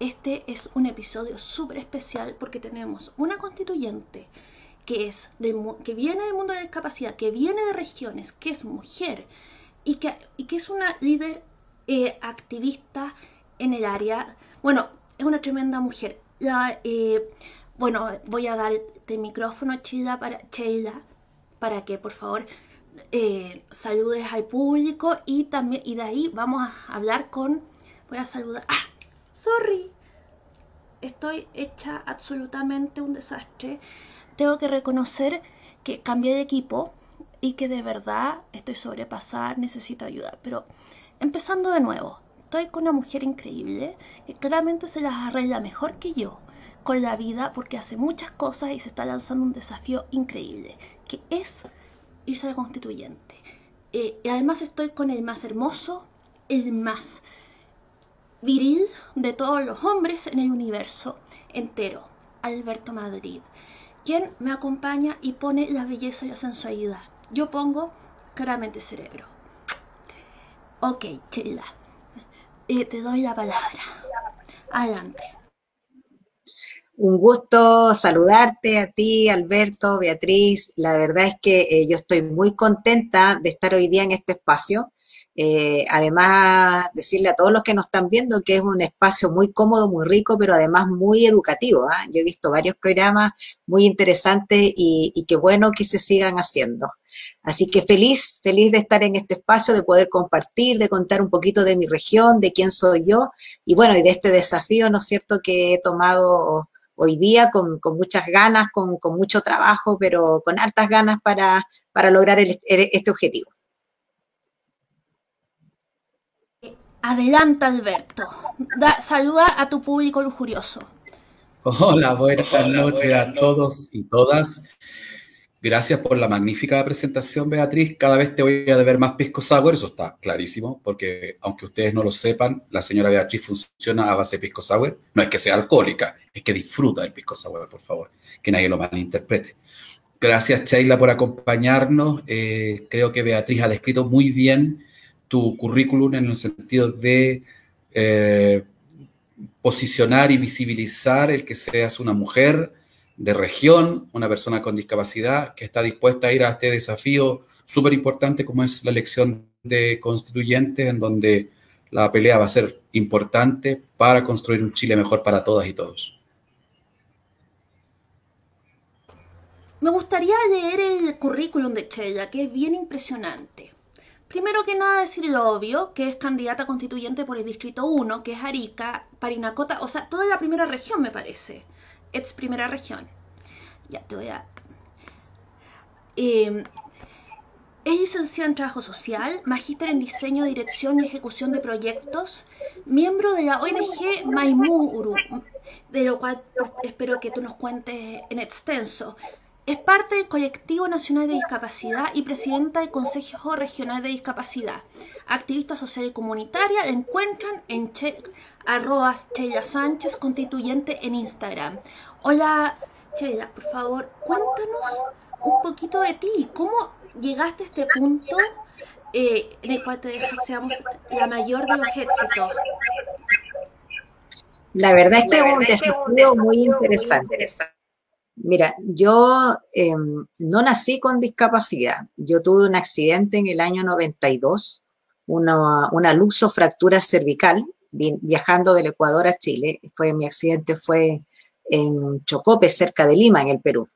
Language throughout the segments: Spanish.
este es un episodio súper especial porque tenemos una constituyente que, es que viene del mundo de la discapacidad, que viene de regiones, que es mujer y que, y que es una líder eh, activista en el área. Bueno, es una tremenda mujer. Eh, bueno, voy a dar el micrófono Sheila para, para que por favor eh, saludes al público y también y de ahí vamos a hablar con voy a saludar ah sorry. Estoy hecha absolutamente un desastre. Tengo que reconocer que cambié de equipo y que de verdad estoy sobrepasada necesito ayuda. Pero empezando de nuevo estoy con una mujer increíble que claramente se las arregla mejor que yo con la vida porque hace muchas cosas y se está lanzando un desafío increíble que es irse a la constituyente. Eh, y además estoy con el más hermoso, el más viril de todos los hombres en el universo entero, Alberto Madrid, quien me acompaña y pone la belleza y la sensualidad. Yo pongo claramente cerebro. Ok, Chila, eh, te doy la palabra. Adelante. Un gusto saludarte a ti, Alberto, Beatriz. La verdad es que eh, yo estoy muy contenta de estar hoy día en este espacio. Eh, además, decirle a todos los que nos están viendo que es un espacio muy cómodo, muy rico, pero además muy educativo. ¿ah? Yo he visto varios programas muy interesantes y, y qué bueno que se sigan haciendo. Así que feliz, feliz de estar en este espacio, de poder compartir, de contar un poquito de mi región, de quién soy yo y bueno, y de este desafío, ¿no es cierto?, que he tomado hoy día con, muchas ganas, con, mucho trabajo, pero con hartas ganas para, lograr este objetivo. Adelanta, Alberto. saluda a tu público lujurioso. Hola, buenas noches a todos y todas. Gracias por la magnífica presentación, Beatriz. Cada vez te voy a deber más pisco sour, eso está clarísimo, porque aunque ustedes no lo sepan, la señora Beatriz funciona a base de pisco sour. No es que sea alcohólica, es que disfruta del pisco sour, por favor, que nadie lo malinterprete. Gracias, Sheila, por acompañarnos. Eh, creo que Beatriz ha descrito muy bien tu currículum en el sentido de eh, posicionar y visibilizar el que seas una mujer de región, una persona con discapacidad que está dispuesta a ir a este desafío súper importante como es la elección de constituyentes, en donde la pelea va a ser importante para construir un Chile mejor para todas y todos. Me gustaría leer el currículum de Chella, que es bien impresionante. Primero que nada decir lo obvio, que es candidata constituyente por el Distrito 1, que es Arica, Parinacota, o sea, toda la primera región me parece es primera región. Ya te voy a... Eh, es licenciada en Trabajo Social, magíster en Diseño, Dirección y Ejecución de Proyectos, miembro de la ONG Maimuru, de lo cual espero que tú nos cuentes en extenso. Es parte del Colectivo Nacional de Discapacidad y presidenta del Consejo Regional de Discapacidad. Activista social y comunitaria, la encuentran en che, arroba Sánchez Constituyente en Instagram. Hola Sheila, por favor, cuéntanos un poquito de ti. ¿Cómo llegaste a este punto eh, en el cual te deseamos la mayor de los éxitos? La verdad es que es un desafío muy interesante. Mira, yo em, no nací con discapacidad. Yo tuve un accidente en el año 92, una, una luxofractura cervical, viajando del Ecuador a Chile. Fue, mi accidente fue en Chocope, cerca de Lima, en el Perú.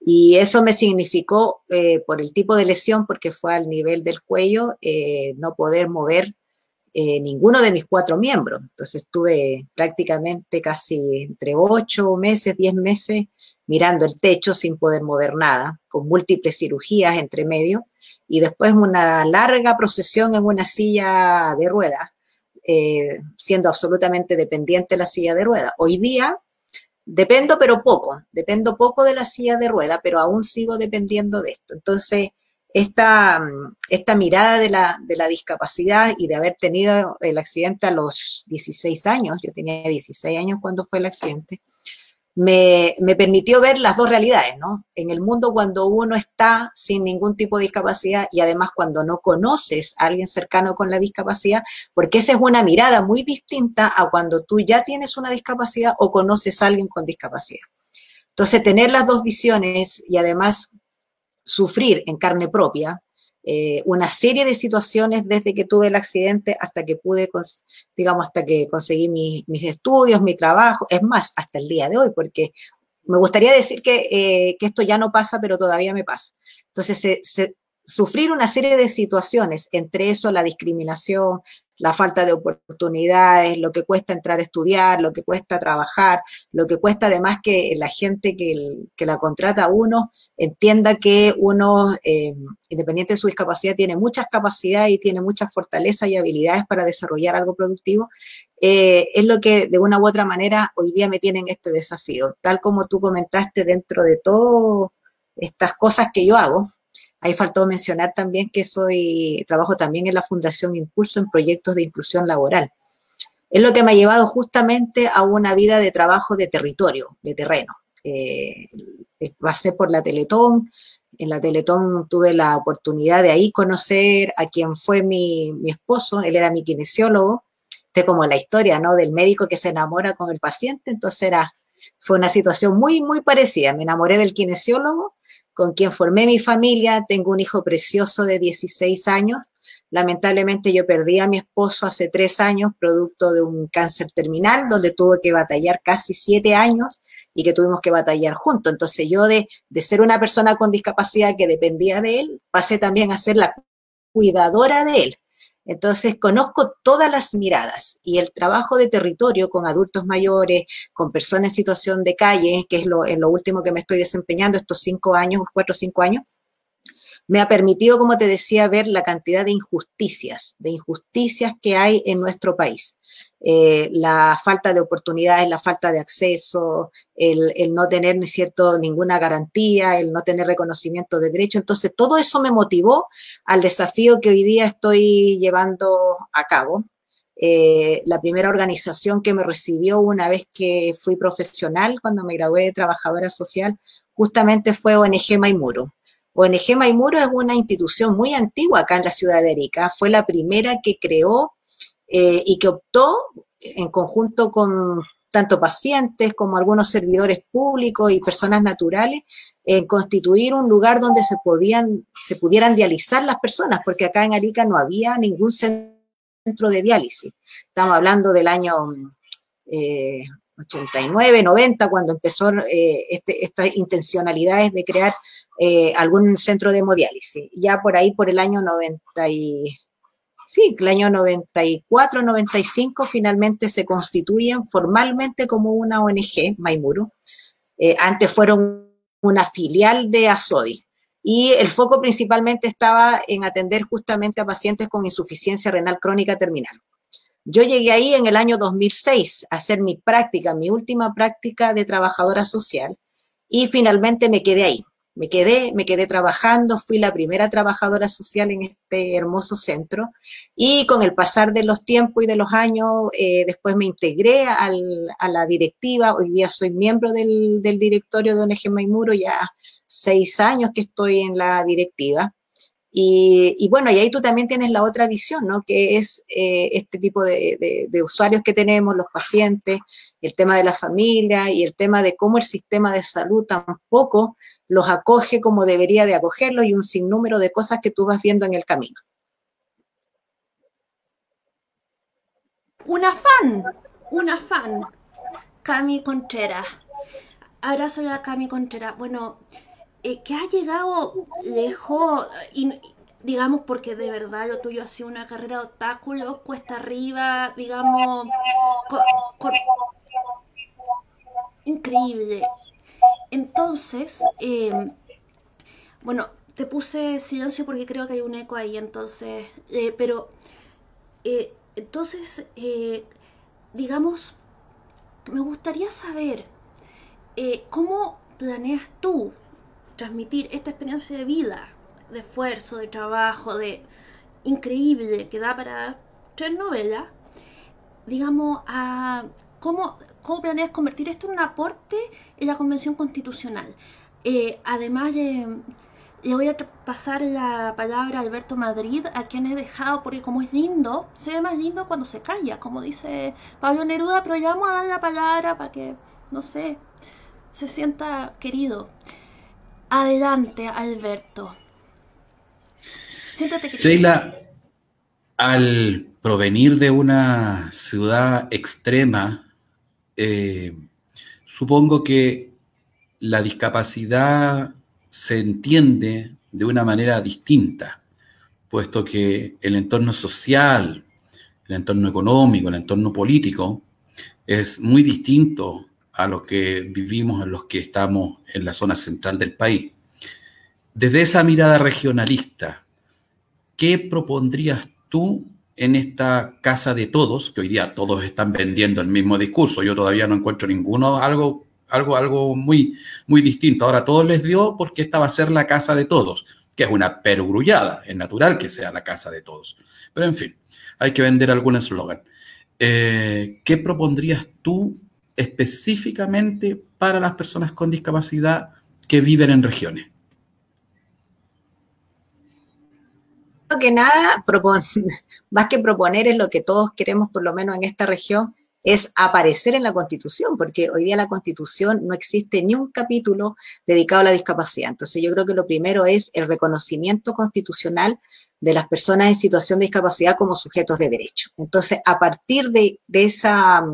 Y eso me significó, eh, por el tipo de lesión, porque fue al nivel del cuello, eh, no poder mover eh, ninguno de mis cuatro miembros. Entonces estuve prácticamente casi entre ocho meses, diez meses mirando el techo sin poder mover nada, con múltiples cirugías entre medio, y después una larga procesión en una silla de ruedas, eh, siendo absolutamente dependiente de la silla de ruedas. Hoy día dependo, pero poco, dependo poco de la silla de ruedas, pero aún sigo dependiendo de esto. Entonces, esta, esta mirada de la, de la discapacidad y de haber tenido el accidente a los 16 años, yo tenía 16 años cuando fue el accidente, me, me, permitió ver las dos realidades, ¿no? En el mundo cuando uno está sin ningún tipo de discapacidad y además cuando no conoces a alguien cercano con la discapacidad, porque esa es una mirada muy distinta a cuando tú ya tienes una discapacidad o conoces a alguien con discapacidad. Entonces, tener las dos visiones y además sufrir en carne propia eh, una serie de situaciones desde que tuve el accidente hasta que pude, digamos, hasta que conseguí mis estudios, mi trabajo, es más, hasta el día de hoy, porque me gustaría decir que, eh, que esto ya no pasa, pero todavía me pasa. Entonces, sufrir una serie de situaciones, entre eso la discriminación, la falta de oportunidades, lo que cuesta entrar a estudiar, lo que cuesta trabajar, lo que cuesta además que la gente que, la contrata a uno entienda que uno, eh, independiente de su discapacidad, tiene muchas capacidades y tiene muchas fortalezas y habilidades para desarrollar algo productivo, eh, es lo que de una u otra manera hoy día me tiene en este desafío. Tal como tú comentaste dentro de todas estas cosas que yo hago, Ahí faltó mencionar también que soy, trabajo también en la Fundación Impulso en proyectos de inclusión laboral. Es lo que me ha llevado justamente a una vida de trabajo de territorio, de terreno. Eh, pasé por la Teletón, en la Teletón tuve la oportunidad de ahí conocer a quien fue mi, mi esposo, él era mi kinesiólogo, de como la historia, ¿no? Del médico que se enamora con el paciente, entonces era, fue una situación muy, muy parecida. Me enamoré del kinesiólogo con quien formé mi familia. Tengo un hijo precioso de 16 años. Lamentablemente yo perdí a mi esposo hace tres años, producto de un cáncer terminal, donde tuve que batallar casi siete años y que tuvimos que batallar juntos. Entonces yo de, de ser una persona con discapacidad que dependía de él, pasé también a ser la cuidadora de él. Entonces, conozco todas las miradas y el trabajo de territorio con adultos mayores, con personas en situación de calle, que es lo, último que me estoy desempeñando estos cinco años, cuatro o cinco años, me ha permitido, como te decía, ver la cantidad de injusticias, de injusticias que hay en nuestro país. Eh, la falta de oportunidades, la falta de acceso, el, no tener cierto, ninguna garantía, el no tener reconocimiento de derecho. Entonces, todo eso me motivó al desafío que hoy día estoy llevando a cabo. Eh, la primera organización que me recibió una vez que fui profesional, cuando me gradué de trabajadora social, justamente fue ONG Maimuro. ONG Maimuro es una institución muy antigua acá en la ciudad de Arica. Fue la primera que creó eh, y que optó en conjunto con tanto pacientes como algunos servidores públicos y personas naturales en constituir un lugar donde se podían se pudieran dializar las personas porque acá en Arica no había ningún centro de diálisis. Estamos hablando del año 89 eh, 90 cuando empezó eh, este, estas intencionalidades de crear algún centro de hemodiálisis. Ya por ahí por el año 90 y sí, el año 94, 95 finalmente se constituyen formalmente como una ONG, Maimuru. Eh, antes fueron una filial de ASODI. Y el foco principalmente estaba en atender justamente a pacientes con insuficiencia renal crónica terminal. Yo llegué ahí en el año 2006 a hacer mi práctica, mi última práctica de trabajadora social, y finalmente me quedé ahí me quedé, me quedé trabajando, fui la primera trabajadora social en este hermoso centro y con el pasar de los tiempos y de los años, eh, después me integré a la directiva, hoy día soy miembro del, directorio de ONG Maimuro, ya seis años que estoy en la directiva. Y, bueno, y ahí tú también tienes la otra visión, ¿no? Que es eh, este tipo de, de, usuarios que tenemos, los pacientes, el tema de la familia y el tema de cómo el sistema de salud tampoco los acoge como debería de acogerlos y un sinnúmero de cosas que tú vas viendo en el camino. Una fan, una fan, Cami Contreras. Abrazo a Cami Contreras. Bueno, eh, que ha llegado lejos, digamos, porque de verdad lo tuyo ha sido una carrera de obstáculos, cuesta arriba, digamos, increíble. Entonces, eh, bueno, te puse silencio porque creo que hay un eco ahí, entonces, eh, pero, eh, entonces, digamos, me gustaría saber cómo planeas tú transmitir esta experiencia de vida, de esfuerzo, de trabajo, de increíble que da para tres novelas, digamos, a cómo cómo planeas convertir esto en un aporte en la Convención Constitucional. Eh, además, le voy a pasar la palabra a Alberto Madrid, a quien he dejado, porque como es lindo, se ve más lindo cuando se calla, como dice Pablo Neruda, pero ya vamos a dar la palabra para que, no sé, se sienta querido. Adelante, Alberto. Siéntate querido. Sheila, al provenir de una ciudad extrema, eh, supongo que la discapacidad se entiende de una manera distinta, puesto que el entorno social, el entorno económico, el entorno político es muy distinto a lo que vivimos en los que estamos en la zona central del país. Desde esa mirada regionalista, ¿qué propondrías tú en esta casa de todos, que hoy día todos están vendiendo el mismo discurso? Yo todavía no encuentro ninguno, algo algo, algo muy, muy distinto. Ahora todos les dio porque esta va a ser la casa de todos, que es una perogrullada, es natural que sea la casa de todos. Pero en fin, hay que vender algún eslogan. Eh, ¿Qué propondrías tú específicamente para las personas con discapacidad que viven en regiones? Que nada, más que proponer es lo que todos queremos, por lo menos en esta región, es aparecer en la Constitución, porque hoy día la Constitución no existe ni un capítulo dedicado a la discapacidad. Entonces yo creo que lo primero es el reconocimiento constitucional de las personas en situación de discapacidad como sujetos de derecho. Entonces, a partir de, esa,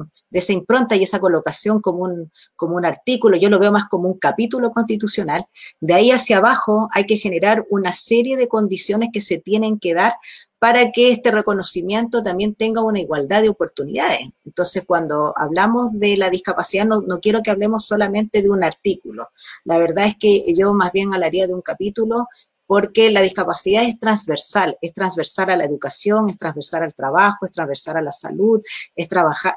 impronta y esa colocación como un, como un artículo, yo lo veo más como un capítulo constitucional, de ahí hacia abajo hay que generar una serie de condiciones que se tienen que dar para que este reconocimiento también tenga una igualdad de oportunidades. Entonces, cuando hablamos de la discapacidad, no, quiero que hablemos solamente de un artículo. La verdad es que yo más bien hablaría de un capítulo porque la discapacidad es transversal, es transversal a la educación, es transversal al trabajo, es transversal a la salud, es,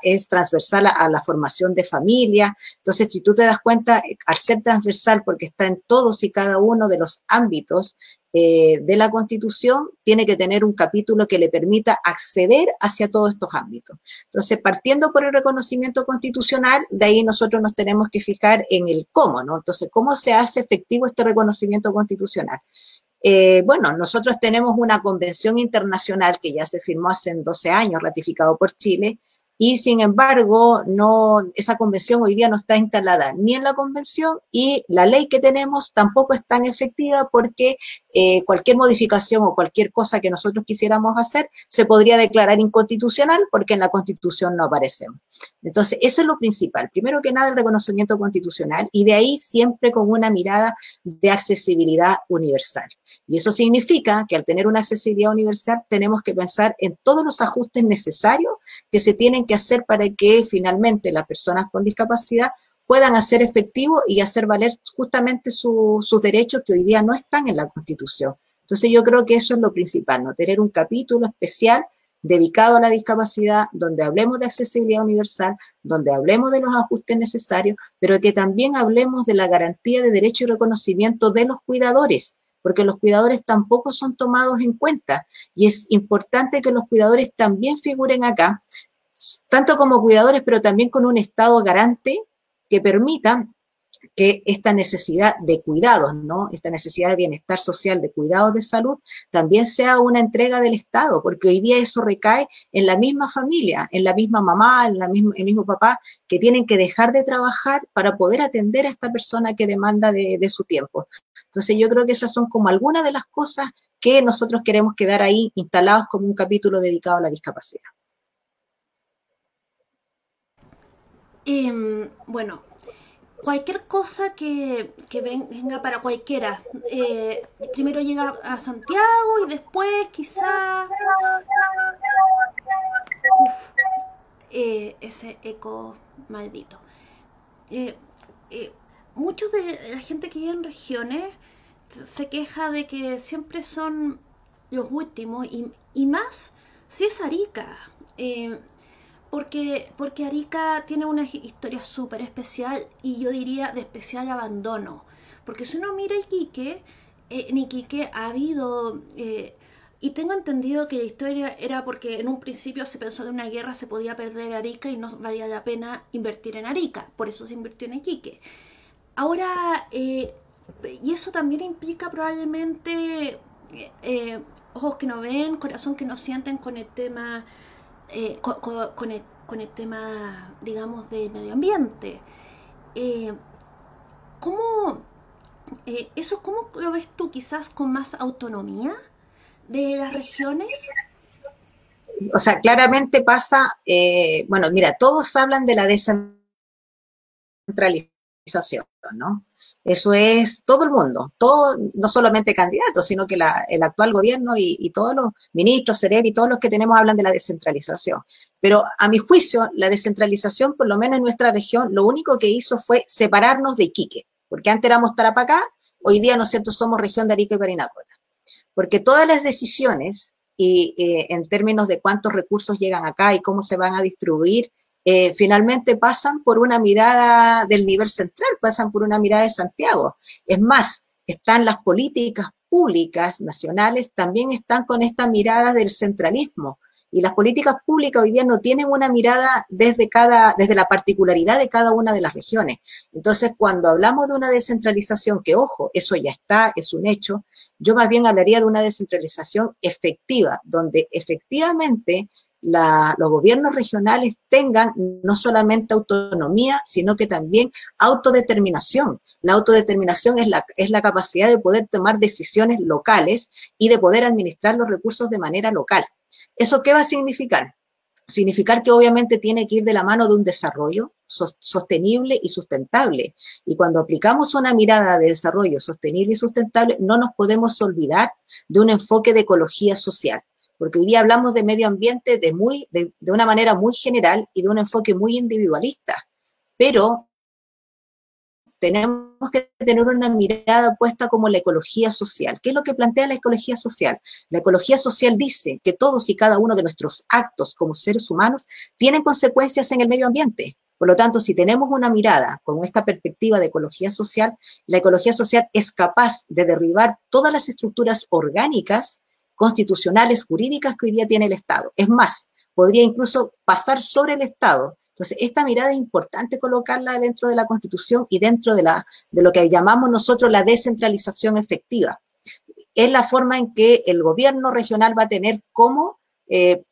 es transversal a, la formación de familia. Entonces, si tú te das cuenta, al ser transversal, porque está en todos y cada uno de los ámbitos eh, de la Constitución tiene que tener un capítulo que le permita acceder hacia todos estos ámbitos. Entonces, partiendo por el reconocimiento constitucional, de ahí nosotros nos tenemos que fijar en el cómo, ¿no? Entonces, ¿cómo se hace efectivo este reconocimiento constitucional? Eh, bueno, nosotros tenemos una convención internacional que ya se firmó hace 12 años, ratificado por Chile, y sin embargo, no, esa convención hoy día no está instalada ni en la convención y la ley que tenemos tampoco es tan efectiva porque eh, cualquier modificación o cualquier cosa que nosotros quisiéramos hacer se podría declarar inconstitucional porque en la constitución no aparecemos. Entonces, eso es lo principal. Primero que nada, el reconocimiento constitucional y de ahí siempre con una mirada de accesibilidad universal. Y eso significa que al tener una accesibilidad universal tenemos que pensar en todos los ajustes necesarios que se tienen que hacer para que finalmente las personas con discapacidad puedan hacer efectivo y hacer valer justamente sus derechos que hoy día no están en la Constitución. Entonces yo creo que eso es lo principal, ¿no? Tener un capítulo especial dedicado a la discapacidad, donde hablemos de accesibilidad universal, donde hablemos de los ajustes necesarios, pero que también hablemos de la garantía de derecho y reconocimiento de los cuidadores, porque los cuidadores tampoco son tomados en cuenta y es importante que los cuidadores también figuren acá, tanto como cuidadores, pero también con un Estado garante que permita que esta necesidad de cuidados, ¿no? Esta necesidad de bienestar social, de cuidados de salud, también sea una entrega del Estado, porque hoy día eso recae en la misma familia, en la misma mamá, en la misma, el mismo papá, que tienen que dejar de trabajar para poder atender a esta persona que demanda de, de su tiempo. Entonces yo creo que esas son como algunas de las cosas que nosotros queremos quedar ahí instalados como un capítulo dedicado a la discapacidad. Em, bueno, cualquier cosa que, venga para cualquiera. Eh, primero llega a Santiago y después quizá... Eh, ese eco maldito. Eh, muchos de la gente que vive en regiones se queja de que siempre son los últimos y, y más si es Arica porque, porque Arica tiene una historia súper especial y yo diría de especial abandono. Porque si uno mira Iquique, eh, en Iquique ha habido, eh, y tengo entendido que la historia era porque en un principio se pensó que una guerra se podía perder Arica y no valía la pena invertir en Arica, por eso se invirtió en Iquique. Ahora, eh, y eso también implica probablemente eh, ojos que no ven, corazón que no sienten con el tema, eh, con, el, tema, digamos, de medio ambiente. ¿Cómo, eso cómo lo ves tú quizás con más autonomía? de las regiones? O sea, claramente pasa, eh, bueno, mira, todos hablan de la descentralización, ¿no? Eso es todo el mundo, no solamente candidatos, sino que el actual gobierno y, todos los ministros, CEREB y todos los que tenemos hablan de la descentralización. Pero a mi juicio, la descentralización, por lo menos en nuestra región, lo único que hizo fue separarnos de Iquique, porque antes éramos Tarapacá, hoy día, ¿no es cierto?, somos región de Arica y Parinacota porque todas las decisiones, y, eh, en términos de cuántos recursos llegan acá y cómo se van a distribuir, eh, finalmente pasan por una mirada del nivel central, pasan por una mirada de Santiago. Es más, están las políticas públicas nacionales, también están con esta mirada del centralismo. Y las políticas públicas hoy día no tienen una mirada desde, cada, desde la particularidad de cada una de las regiones. Entonces, cuando hablamos de una descentralización, que ojo, eso ya está, es un hecho, yo más bien hablaría de una descentralización efectiva, donde efectivamente los gobiernos regionales tengan no solamente autonomía, sino que también autodeterminación. La autodeterminación es la, es la capacidad de poder tomar decisiones locales y de poder administrar los recursos de manera local. ¿Eso qué va a significar? Significar que obviamente tiene que ir de la mano de un desarrollo sostenible y sustentable. Y cuando aplicamos una mirada de desarrollo sostenible y sustentable, no nos podemos olvidar de un enfoque de ecología social porque hoy día hablamos de medio ambiente de, muy, de, de, una manera muy general y de un enfoque muy individualista, pero tenemos que tener una mirada puesta como la ecología social. ¿Qué es lo que plantea la ecología social? La ecología social dice que todos y cada uno de nuestros actos como seres humanos tienen consecuencias en el medio ambiente. Por lo tanto, si tenemos una mirada con esta perspectiva de ecología social, la ecología social es capaz de derribar todas las estructuras orgánicas, constitucionales, jurídicas que hoy día tiene el Estado. Es más, podría incluso pasar sobre el Estado entonces, esta mirada es importante colocarla dentro de la Constitución y dentro de, la, de lo que llamamos nosotros la descentralización efectiva. Es la forma en que el gobierno regional va a tener cómo eh,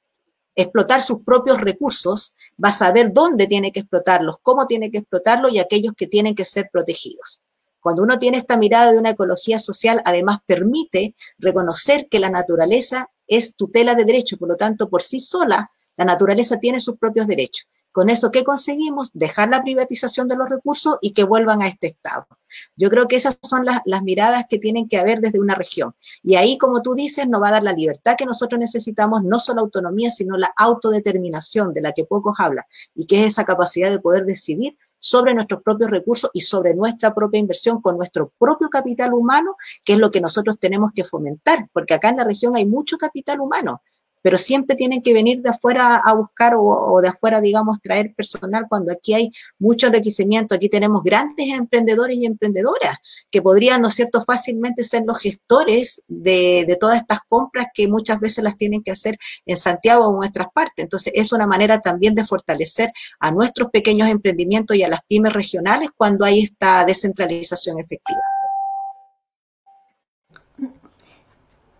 explotar sus propios recursos, va a saber dónde tiene que explotarlos, cómo tiene que explotarlos y aquellos que tienen que ser protegidos. Cuando uno tiene esta mirada de una ecología social, además permite reconocer que la naturaleza es tutela de derecho, por lo tanto, por sí sola, la naturaleza tiene sus propios derechos. Con eso, ¿qué conseguimos? Dejar la privatización de los recursos y que vuelvan a este Estado. Yo creo que esas son las, miradas que tienen que haber desde una región. Y ahí, como tú dices, nos va a dar la libertad que nosotros necesitamos, no solo autonomía, sino la autodeterminación de la que pocos hablan, y que es esa capacidad de poder decidir sobre nuestros propios recursos y sobre nuestra propia inversión con nuestro propio capital humano, que es lo que nosotros tenemos que fomentar, porque acá en la región hay mucho capital humano pero siempre tienen que venir de afuera a buscar o, de afuera, digamos, traer personal cuando aquí hay mucho enriquecimiento, aquí tenemos grandes emprendedores y emprendedoras que podrían, ¿no es cierto?, fácilmente ser los gestores de, de todas estas compras que muchas veces las tienen que hacer en Santiago o en nuestras partes. Entonces, es una manera también de fortalecer a nuestros pequeños emprendimientos y a las pymes regionales cuando hay esta descentralización efectiva.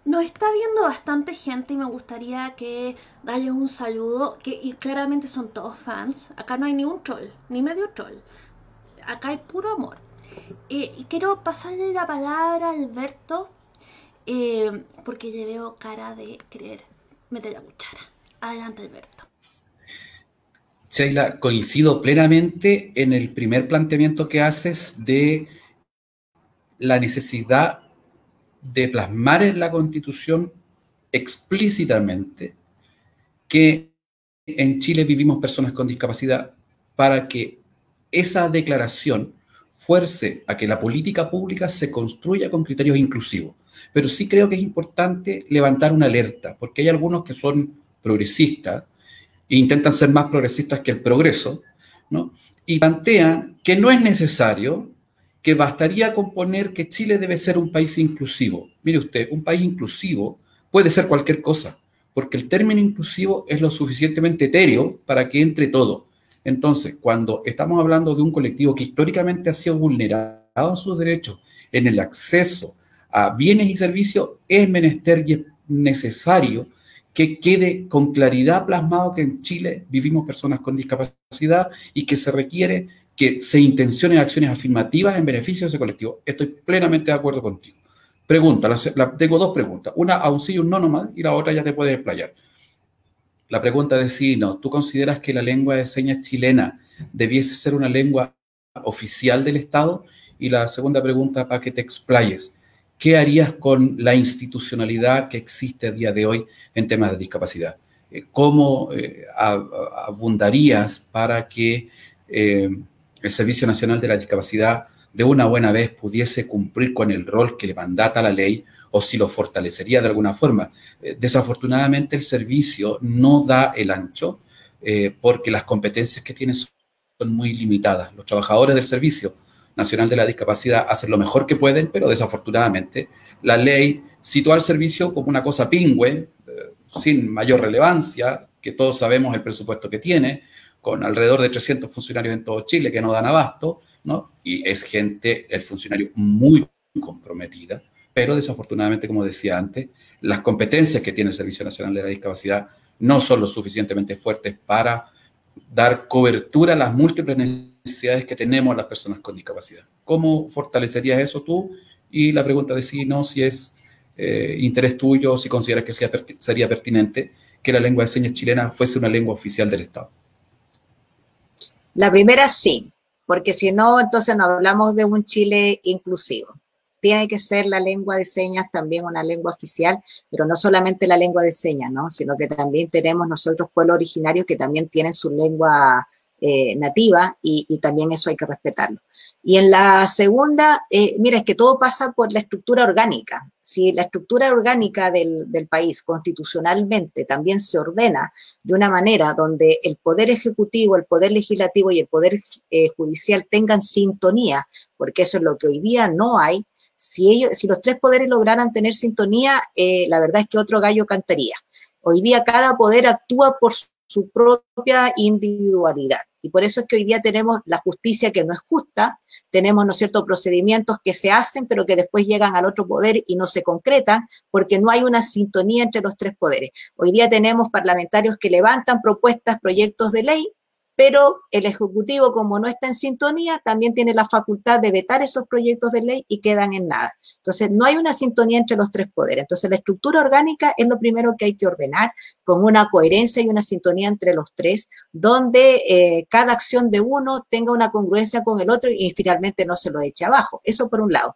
Nos está viendo bastante gente y me gustaría que darle un saludo, que y claramente son todos fans. Acá no hay ni un troll, ni medio troll. Acá hay puro amor. Eh, y quiero pasarle la palabra a Alberto, eh, porque le veo cara de querer meter la cuchara. Adelante, Alberto. Sheila, coincido plenamente en el primer planteamiento que haces de la necesidad de plasmar en la Constitución explícitamente que en Chile vivimos personas con discapacidad para que esa declaración fuerce a que la política pública se construya con criterios inclusivos. Pero sí creo que es importante levantar una alerta, porque hay algunos que son progresistas e intentan ser más progresistas que el progreso, ¿no? Y plantean que no es necesario que bastaría con poner que Chile debe ser un país inclusivo. Mire usted, un país inclusivo puede ser cualquier cosa, porque el término inclusivo es lo suficientemente etéreo para que entre todo. Entonces, cuando estamos hablando de un colectivo que históricamente ha sido vulnerado en sus derechos en el acceso a bienes y servicios, es menester y es necesario que quede con claridad plasmado que en Chile vivimos personas con discapacidad y que se requiere que se intencionen acciones afirmativas en beneficio de ese colectivo. Estoy plenamente de acuerdo contigo. Pregunta, tengo dos preguntas. Una a un sí y un no nomás, y la otra ya te puedes explayar. La pregunta de sí no. ¿Tú consideras que la lengua de señas chilena debiese ser una lengua oficial del Estado? Y la segunda pregunta para que te explayes. ¿Qué harías con la institucionalidad que existe a día de hoy en temas de discapacidad? Eh, ¿Cómo eh, abundarías para que eh, el Servicio Nacional de la Discapacidad de una buena vez pudiese cumplir con el rol que le mandata la ley o si lo fortalecería de alguna forma. desafortunadamente el servicio no da el ancho porque las competencias que tiene son muy limitadas. Los trabajadores del Servicio Nacional de la Discapacidad hacen lo mejor que pueden, pero desafortunadamente la ley sitúa al servicio como una cosa pingüe, eh, sin mayor relevancia, que todos sabemos el presupuesto que tiene, con alrededor de 300 funcionarios en todo Chile que no dan abasto, ¿no? Y es gente, el funcionario muy comprometida, pero desafortunadamente, como decía antes, las competencias que tiene el Servicio Nacional de la Discapacidad no son lo suficientemente fuertes para dar cobertura a las múltiples necesidades que tenemos las personas con discapacidad. ¿Cómo fortalecerías eso tú? Y la pregunta de si no, si es eh, interés tuyo, si consideras que sería pertinente que la lengua de señas chilena fuese una lengua oficial del Estado. La primera sí, porque si no, entonces no hablamos de un Chile inclusivo. Tiene que ser la lengua de señas también una lengua oficial, pero no solamente la lengua de señas, ¿no? sino que también tenemos nosotros pueblos originarios que también tienen su lengua eh, nativa y, también eso hay que respetarlo. Y en la segunda, eh, mira, es que todo pasa por la estructura orgánica. Si la estructura orgánica del, país constitucionalmente también se ordena de una manera donde el poder ejecutivo, el poder legislativo y el poder eh, judicial tengan sintonía, porque eso es lo que hoy día no hay, si, ellos, si los tres poderes lograran tener sintonía, la verdad es que otro gallo cantaría. Hoy día cada poder actúa por su su propia individualidad. Y por eso es que hoy día tenemos la justicia que no es justa, tenemos, ¿no procedimientos que se hacen, pero que después llegan al otro poder y no se concretan, porque no hay una sintonía entre los tres poderes. Hoy día tenemos parlamentarios que levantan propuestas, proyectos de ley, pero el Ejecutivo, como no está en sintonía, también tiene la facultad de vetar esos proyectos de ley y quedan en nada. Entonces, no hay una sintonía entre los tres poderes. Entonces, la estructura orgánica es lo primero que hay que ordenar con una coherencia y una sintonía entre los tres, donde eh, cada acción de uno tenga una congruencia con el otro y finalmente no se lo eche abajo. Eso por un lado.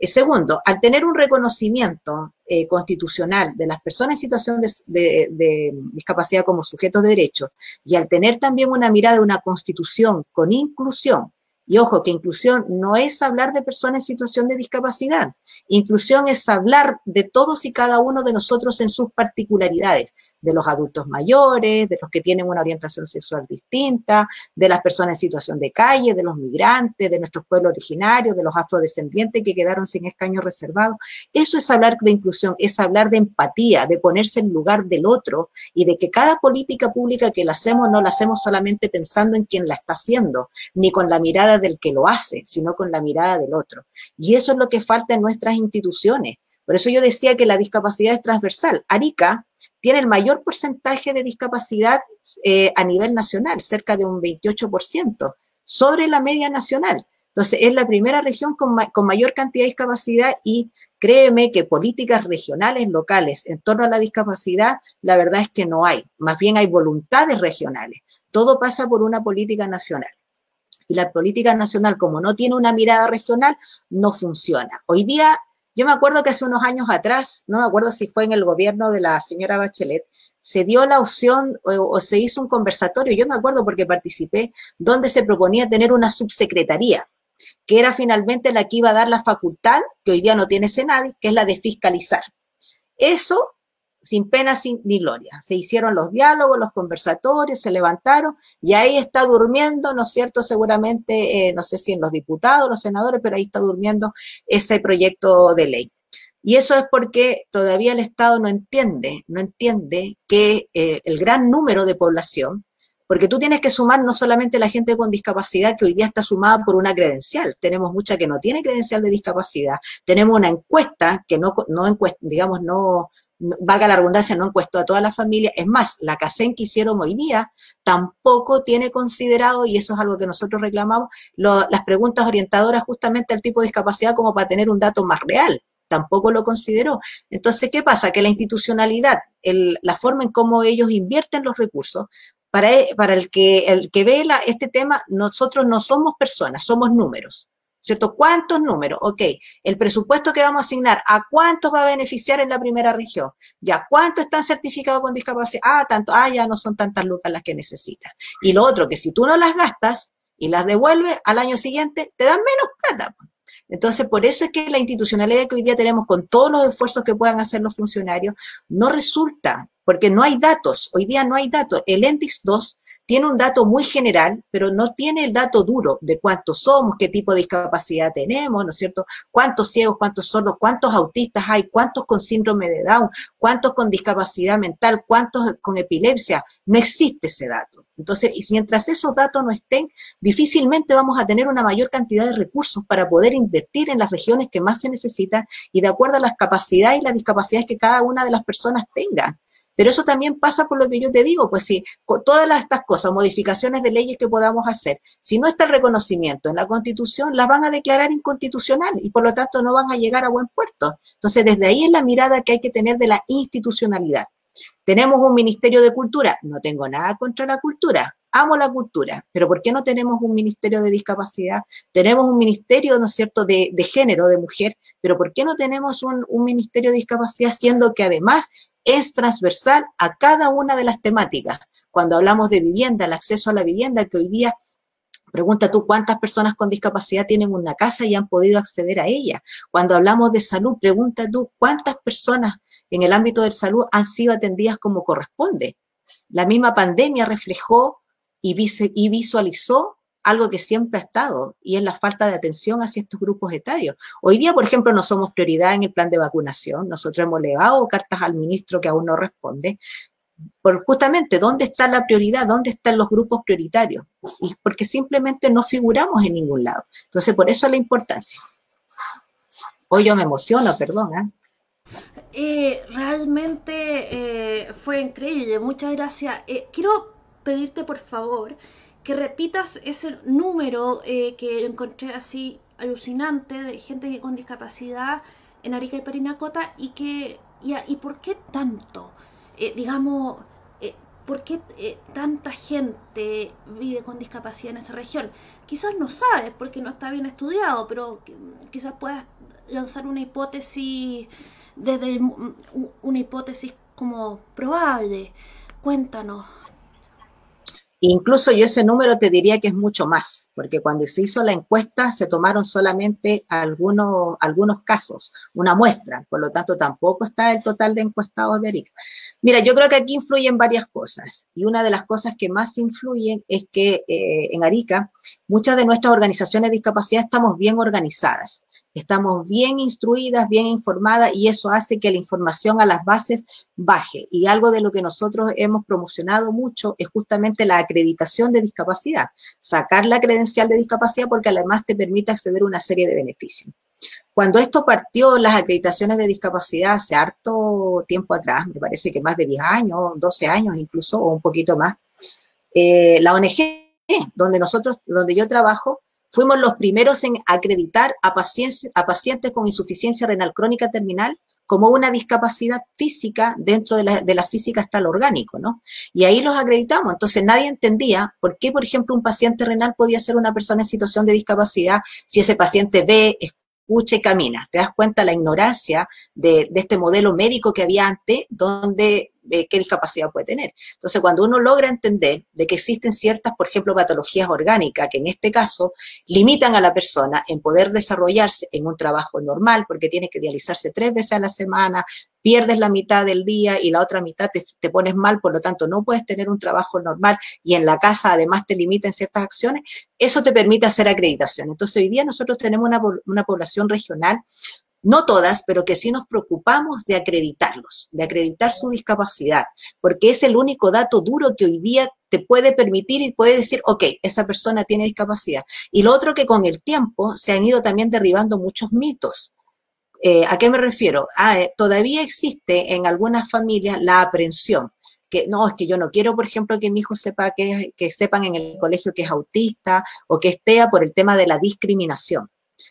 Eh, segundo, al tener un reconocimiento eh, constitucional de las personas en situación de, discapacidad como sujetos de derecho y al tener también una mirada de una constitución con inclusión, y ojo, que inclusión no es hablar de personas en situación de discapacidad. Inclusión es hablar de todos y cada uno de nosotros en sus particularidades de los adultos mayores, de los que tienen una orientación sexual distinta, de las personas en situación de calle, de los migrantes, de nuestros pueblos originarios, de los afrodescendientes que quedaron sin escaños reservados. Eso es hablar de inclusión, es hablar de empatía, de ponerse en lugar del otro y de que cada política pública que la hacemos no la hacemos solamente pensando en quien la está haciendo, ni con la mirada del que lo hace, sino con la mirada del otro. Y eso es lo que falta en nuestras instituciones por eso yo decía que la discapacidad es transversal. Arica tiene el mayor porcentaje de discapacidad eh, a nivel nacional, cerca de un 28%, sobre la media nacional. Entonces, es la primera región con, con mayor cantidad de discapacidad y créeme que políticas regionales, locales en torno a la discapacidad, la verdad es que no hay. Más bien hay voluntades regionales. Todo pasa por una política nacional. Y la política nacional, como no tiene una mirada regional, no funciona. Hoy día yo me acuerdo que hace unos años atrás, no me acuerdo si fue en el gobierno de la señora Bachelet, se dio la opción o, se hizo un conversatorio, yo me acuerdo porque participé, donde se proponía tener una subsecretaría, que era finalmente la que iba a dar la facultad, que hoy día no tiene Senadi, que es la de fiscalizar. Eso sin pena ni gloria. Se hicieron los diálogos, los conversatorios, se levantaron y ahí está durmiendo, ¿no es cierto? Seguramente, eh, no sé si en los diputados, los senadores, pero ahí está durmiendo ese proyecto de ley. Y eso es porque todavía el Estado no entiende, no entiende que eh, el gran número de población, porque tú tienes que sumar no solamente la gente con discapacidad que hoy día está sumada por una credencial, tenemos mucha que no tiene credencial de discapacidad, tenemos una encuesta que no, no encuesta, digamos, no, valga la redundancia, no encuestó a toda la familia. Es más, la CACEN que hicieron hoy día tampoco tiene considerado, y eso es algo que nosotros reclamamos, las preguntas orientadoras justamente al tipo de discapacidad como para tener un dato más real. Tampoco lo consideró. Entonces, ¿qué pasa? Que la institucionalidad, la forma en cómo ellos invierten los recursos, para, para el, que, el que ve este tema, nosotros no somos personas, somos números. ¿Cierto? ¿Cuántos números? Ok, el presupuesto que vamos a asignar, ¿a cuántos va a beneficiar en la primera región? Ya, ¿cuántos están certificados con discapacidad? Ah, tanto, ah, ya no son tantas lucas las que necesitas. Y lo otro, que si tú no las gastas y las devuelves al año siguiente, te dan menos plata. Entonces, por eso es que la institucionalidad que hoy día tenemos con todos los esfuerzos que puedan hacer los funcionarios, no resulta, porque no hay datos, hoy día no hay datos. El ENDIX 2 tiene un dato muy general, pero no tiene el dato duro de cuántos somos, qué tipo de discapacidad tenemos, ¿no es cierto? Cuántos ciegos, cuántos sordos, cuántos autistas hay, cuántos con síndrome de Down, cuántos con discapacidad mental, cuántos con epilepsia. No existe ese dato. Entonces, mientras esos datos no estén, difícilmente vamos a tener una mayor cantidad de recursos para poder invertir en las regiones que más se necesitan y de acuerdo a las capacidades y las discapacidades que cada una de las personas tenga. Pero eso también pasa por lo que yo te digo, pues si todas estas cosas, modificaciones de leyes que podamos hacer, si no está el reconocimiento en la Constitución, las van a declarar inconstitucional y por lo tanto no van a llegar a buen puerto. Entonces, desde ahí es la mirada que hay que tener de la institucionalidad. Tenemos un Ministerio de Cultura, no tengo nada contra la cultura, amo la cultura, pero ¿por qué no tenemos un ministerio de discapacidad? Tenemos un ministerio, ¿no es cierto?, de, género, de mujer, pero ¿por qué no tenemos un, un, ministerio de discapacidad, siendo que además es transversal a cada una de las temáticas. Cuando hablamos de vivienda, el acceso a la vivienda, que hoy día Pregunta tú cuántas personas con discapacidad tienen una casa y han podido acceder a ella. Cuando hablamos de salud, pregunta tú cuántas personas en el ámbito de salud han sido atendidas como corresponde. La misma pandemia reflejó y, visualizó algo que siempre ha estado y es la falta de atención hacia estos grupos etarios. Hoy día, por ejemplo, no somos prioridad en el plan de vacunación. Nosotros hemos legado cartas al ministro que aún no responde. Por justamente, ¿dónde está la prioridad? ¿Dónde están los grupos prioritarios? Y porque simplemente no figuramos en ningún lado. Entonces, por eso la importancia. Hoy yo me emociono, perdón. ¿eh? Eh, realmente eh, fue increíble. Muchas gracias. quiero pedirte, por favor, que repitas ese número eh, que encontré así alucinante de gente con discapacidad en Arica y Perinacota y que y, por qué tanto eh, digamos eh, por qué tanta gente vive con discapacidad en esa región quizás no sabes porque no está bien estudiado pero quizás puedas lanzar una hipótesis desde una hipótesis como probable. Cuéntanos Incluso yo ese número te diría que es mucho más, porque cuando se hizo la encuesta se tomaron solamente algunos, algunos casos, una muestra, por lo tanto tampoco está el total de encuestados de Arica. Mira, yo creo que aquí influyen varias cosas y una de las cosas que más influyen es que eh, en Arica muchas de nuestras organizaciones de discapacidad estamos bien organizadas estamos bien instruidas, bien informadas y eso hace que la información a las bases baje. Y algo de lo que nosotros hemos promocionado mucho es justamente la acreditación de discapacidad, sacar la credencial de discapacidad porque además te permite acceder a una serie de beneficios. Cuando esto partió, las acreditaciones de discapacidad hace harto tiempo atrás, me parece que más de 10 años, 12 años incluso, o un poquito más, eh, la ONG donde nosotros, donde yo trabajo, Fuimos los primeros en acreditar a pacientes, a pacientes con insuficiencia renal crónica terminal como una discapacidad física, dentro de la, de la, física está lo orgánico, ¿no? Y ahí los acreditamos. Entonces nadie entendía por qué, por ejemplo, un paciente renal podía ser una persona en situación de discapacidad si ese paciente ve, escucha y camina. Te das cuenta la ignorancia de, de este modelo médico que había antes, donde eh, qué discapacidad puede tener. Entonces, cuando uno logra entender de que existen ciertas, por ejemplo, patologías orgánicas que en este caso limitan a la persona en poder desarrollarse en un trabajo normal, porque tiene que dializarse tres veces a la semana, pierdes la mitad del día y la otra mitad te, pones mal, por lo tanto no puedes tener un trabajo normal y en la casa además te limitan ciertas acciones, eso te permite hacer acreditación. Entonces hoy día nosotros tenemos una, una población regional no todas, pero que sí nos preocupamos de acreditarlos, de acreditar su discapacidad, porque es el único dato duro que hoy día te puede permitir y puede decir, ok, esa persona tiene discapacidad. Y lo otro que con el tiempo se han ido también derribando muchos mitos. Eh, ¿A qué me refiero? Ah, eh, todavía existe en algunas familias la aprensión que no, es que yo no quiero, por ejemplo, que mi hijo sepa que, sepan en el colegio que es autista o que esté por el tema de la discriminación.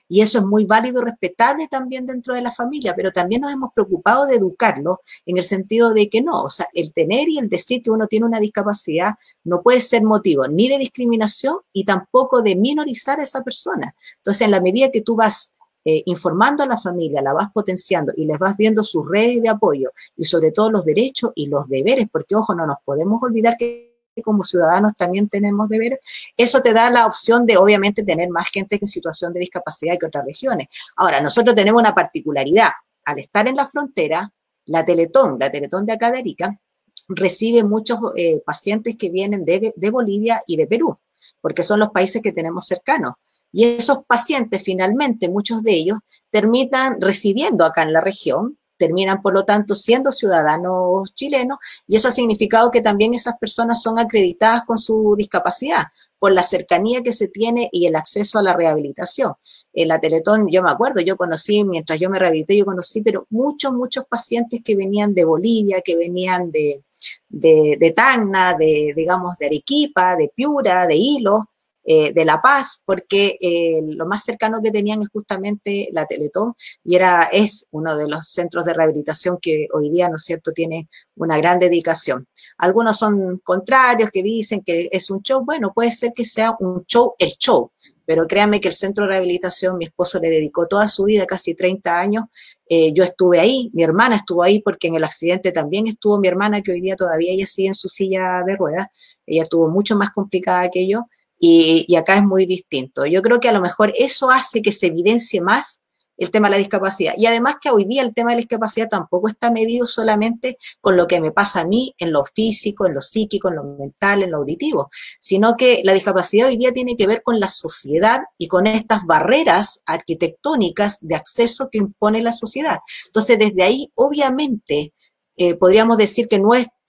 Y eso es muy válido y respetable también dentro de la familia, pero también nos hemos preocupado de educarlo en el sentido de que no, o sea, el tener y el decir que uno tiene una discapacidad no puede ser motivo ni de discriminación y tampoco de minorizar a esa persona. Entonces, en la medida que tú vas eh, informando a la familia, la vas potenciando y les vas viendo sus redes de apoyo y sobre todo los derechos y los deberes, porque ojo, no nos podemos olvidar que como ciudadanos también tenemos deberes, eso te da la opción de obviamente tener más gente en situación de discapacidad que otras regiones. Ahora, nosotros tenemos una particularidad, al estar en la frontera, la Teletón, la Teletón de acá de Arica, recibe muchos eh, pacientes que vienen de, de Bolivia y de Perú, porque son los países que tenemos cercanos. Y esos pacientes finalmente, muchos de ellos, terminan residiendo acá en la región, terminan por lo tanto siendo ciudadanos chilenos y eso ha significado que también esas personas son acreditadas con su discapacidad por la cercanía que se tiene y el acceso a la rehabilitación. En la Teletón, yo me acuerdo, yo conocí, mientras yo me rehabilité, yo conocí, pero muchos, muchos pacientes que venían de Bolivia, que venían de, de, de Tacna, de, digamos, de Arequipa, de Piura, de Hilo, eh, de La Paz, porque eh, lo más cercano que tenían es justamente la Teletón y era, es uno de los centros de rehabilitación que hoy día, ¿no es cierto?, tiene una gran dedicación. Algunos son contrarios que dicen que es un show, bueno, puede ser que sea un show, el show, pero créanme que el centro de rehabilitación, mi esposo le dedicó toda su vida, casi 30 años, eh, yo estuve ahí, mi hermana estuvo ahí porque en el accidente también estuvo mi hermana, que hoy día todavía ella sigue en su silla de ruedas, ella estuvo mucho más complicada que yo, y, acá es muy distinto. Yo creo que a lo mejor eso hace que se evidencie más el tema de la discapacidad. Y además que hoy día el tema de la discapacidad tampoco está medido solamente con lo que me pasa a mí en lo físico, en lo psíquico, en lo mental, en lo auditivo, sino que la discapacidad hoy día tiene que ver con la sociedad y con estas barreras arquitectónicas de acceso que impone la sociedad. Entonces, desde ahí, obviamente, eh, podríamos decir que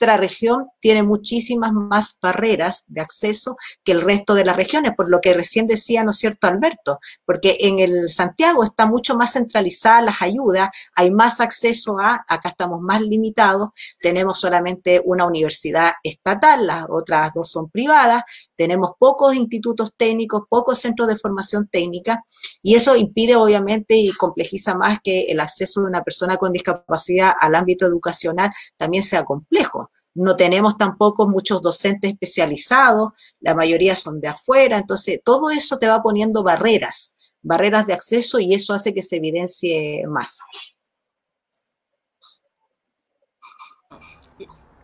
nuestra región tiene muchísimas más barreras de acceso que el resto de las regiones, por lo que recién decía, ¿no es cierto, Alberto? Porque en el Santiago está mucho más centralizada las ayudas, hay más acceso a, acá estamos más limitados, tenemos solamente una universidad estatal, las otras dos son privadas, tenemos pocos institutos técnicos, pocos centros de formación técnica, y eso impide obviamente y complejiza más que el acceso de una persona con discapacidad al ámbito educacional también sea complejo. No tenemos tampoco muchos docentes especializados, la mayoría son de afuera, entonces todo eso te va poniendo barreras, barreras de acceso y eso hace que se evidencie más.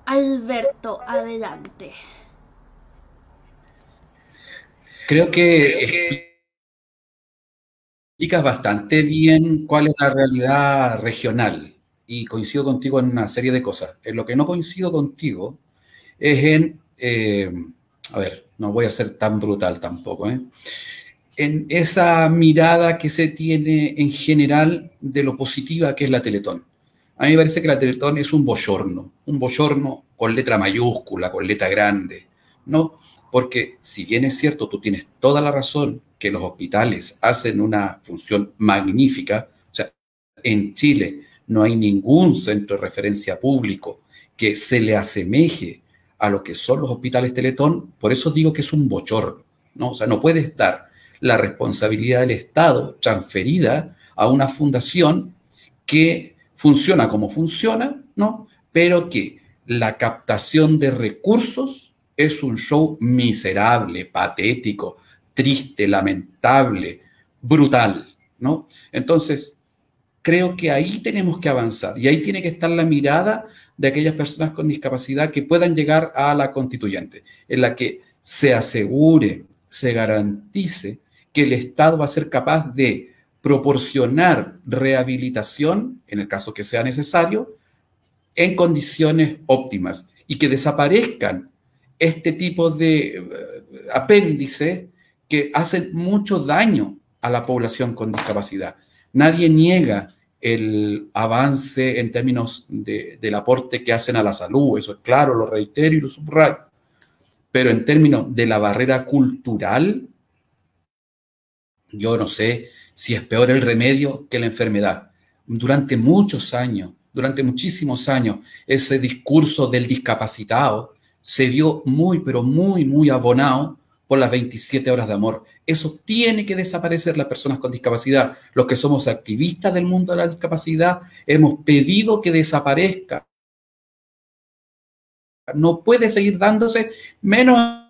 Alberto, adelante. Creo que explicas bastante bien cuál es la realidad regional y coincido contigo en una serie de cosas. En lo que no coincido contigo es en, eh, a ver, no voy a ser tan brutal tampoco, ¿eh? en esa mirada que se tiene en general de lo positiva que es la Teletón. A mí me parece que la Teletón es un bochorno, un bochorno con letra mayúscula, con letra grande, ¿no? Porque si bien es cierto, tú tienes toda la razón que los hospitales hacen una función magnífica, o sea, en Chile no hay ningún centro de referencia público que se le asemeje a lo que son los hospitales Teletón, por eso digo que es un bochorno, ¿no? O sea, no puede estar la responsabilidad del Estado transferida a una fundación que funciona como funciona, ¿no? Pero que la captación de recursos es un show miserable, patético, triste, lamentable, brutal, ¿no? Entonces, creo que ahí tenemos que avanzar y ahí tiene que estar la mirada de aquellas personas con discapacidad que puedan llegar a la constituyente, en la que se asegure, se garantice que el Estado va a ser capaz de proporcionar rehabilitación, en el caso que sea necesario, en condiciones óptimas y que desaparezcan este tipo de eh, apéndices que hacen mucho daño a la población con discapacidad. Nadie niega el avance en términos del aporte que hacen a la salud, eso es claro, lo reitero y lo subrayo, pero en términos de la barrera cultural, yo no sé si es peor el remedio que la enfermedad. Durante muchos años, durante muchísimos años, ese discurso del discapacitado se vio muy, pero muy, muy abonado por las 27 horas de amor. Eso tiene que desaparecer las personas con discapacidad. Los que somos activistas del mundo de la discapacidad hemos pedido que desaparezca. No puede seguir dándose menos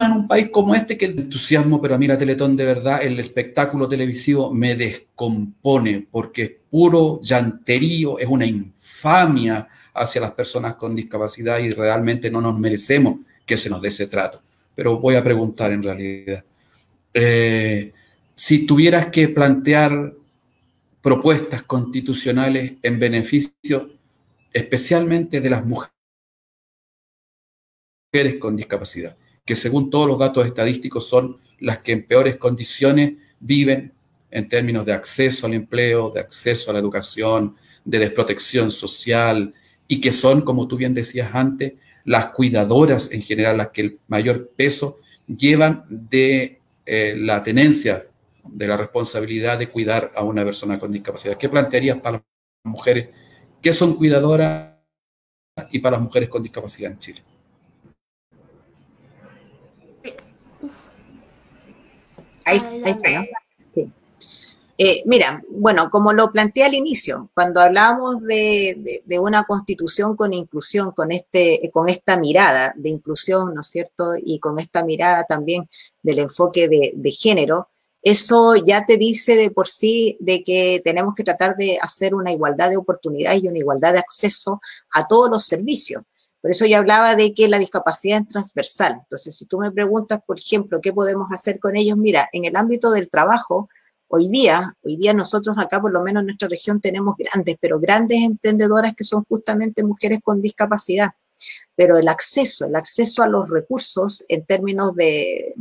en un país como este que entusiasmo, pero a mí la Teletón de verdad, el espectáculo televisivo me descompone porque es puro llanterío, es una infamia hacia las personas con discapacidad y realmente no nos merecemos que se nos dé ese trato. Pero voy a preguntar en realidad. Eh, si tuvieras que plantear propuestas constitucionales en beneficio especialmente de las mujeres con discapacidad, que según todos los datos estadísticos son las que en peores condiciones viven en términos de acceso al empleo, de acceso a la educación, de desprotección social, y que son, como tú bien decías antes, las cuidadoras en general las que el mayor peso llevan de eh, la tenencia, de la responsabilidad de cuidar a una persona con discapacidad. ¿Qué plantearías para las mujeres que son cuidadoras y para las mujeres con discapacidad en Chile? Ahí, está, eh, mira, bueno, como lo planteé al inicio, cuando hablamos de, una constitución con inclusión, con, este, con esta mirada de inclusión, ¿no es cierto? Y con esta mirada también del enfoque de, de género, eso ya te dice de por sí de que tenemos que tratar de hacer una igualdad de oportunidades y una igualdad de acceso a todos los servicios. Por eso yo hablaba de que la discapacidad es transversal. Entonces, si tú me preguntas, por ejemplo, ¿qué podemos hacer con ellos? Mira, en el ámbito del trabajo, Hoy día, hoy día nosotros acá, por lo menos en nuestra región, tenemos grandes, pero grandes emprendedoras que son justamente mujeres con discapacidad. Pero el acceso, el acceso a los recursos en términos de,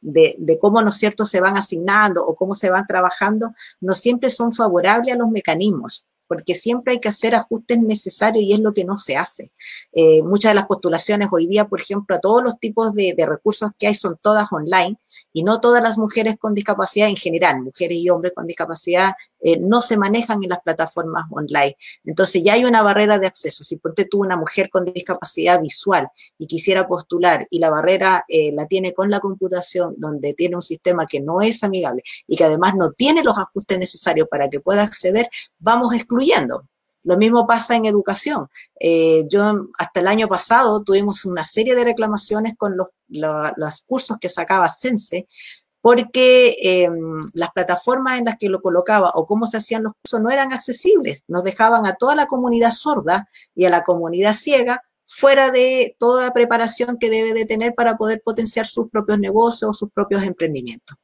de, cómo, ¿no es cierto?, se van asignando o cómo se van trabajando, no siempre son favorables a los mecanismos porque siempre hay que hacer ajustes necesarios y es lo que no se hace. Eh, muchas de las postulaciones hoy día, por ejemplo, a todos los tipos de, de recursos que hay son todas online y no todas las mujeres con discapacidad en general, mujeres y hombres con discapacidad, eh, no se manejan en las plataformas online. Entonces ya hay una barrera de acceso. Si ponte tú una mujer con discapacidad visual y quisiera postular y la barrera eh, la tiene con la computación, donde tiene un sistema que no es amigable y que además no tiene los ajustes necesarios para que pueda acceder, vamos excluyendo. Lo mismo pasa en educación. Eh, yo hasta el año pasado tuvimos una serie de reclamaciones con los, los cursos que sacaba Sense, porque em, las plataformas en las que lo colocaba o cómo se hacían los cursos no eran accesibles. Nos dejaban a toda la comunidad sorda y a la comunidad ciega fuera de toda preparación que debe de tener para poder potenciar sus propios negocios o sus propios emprendimientos.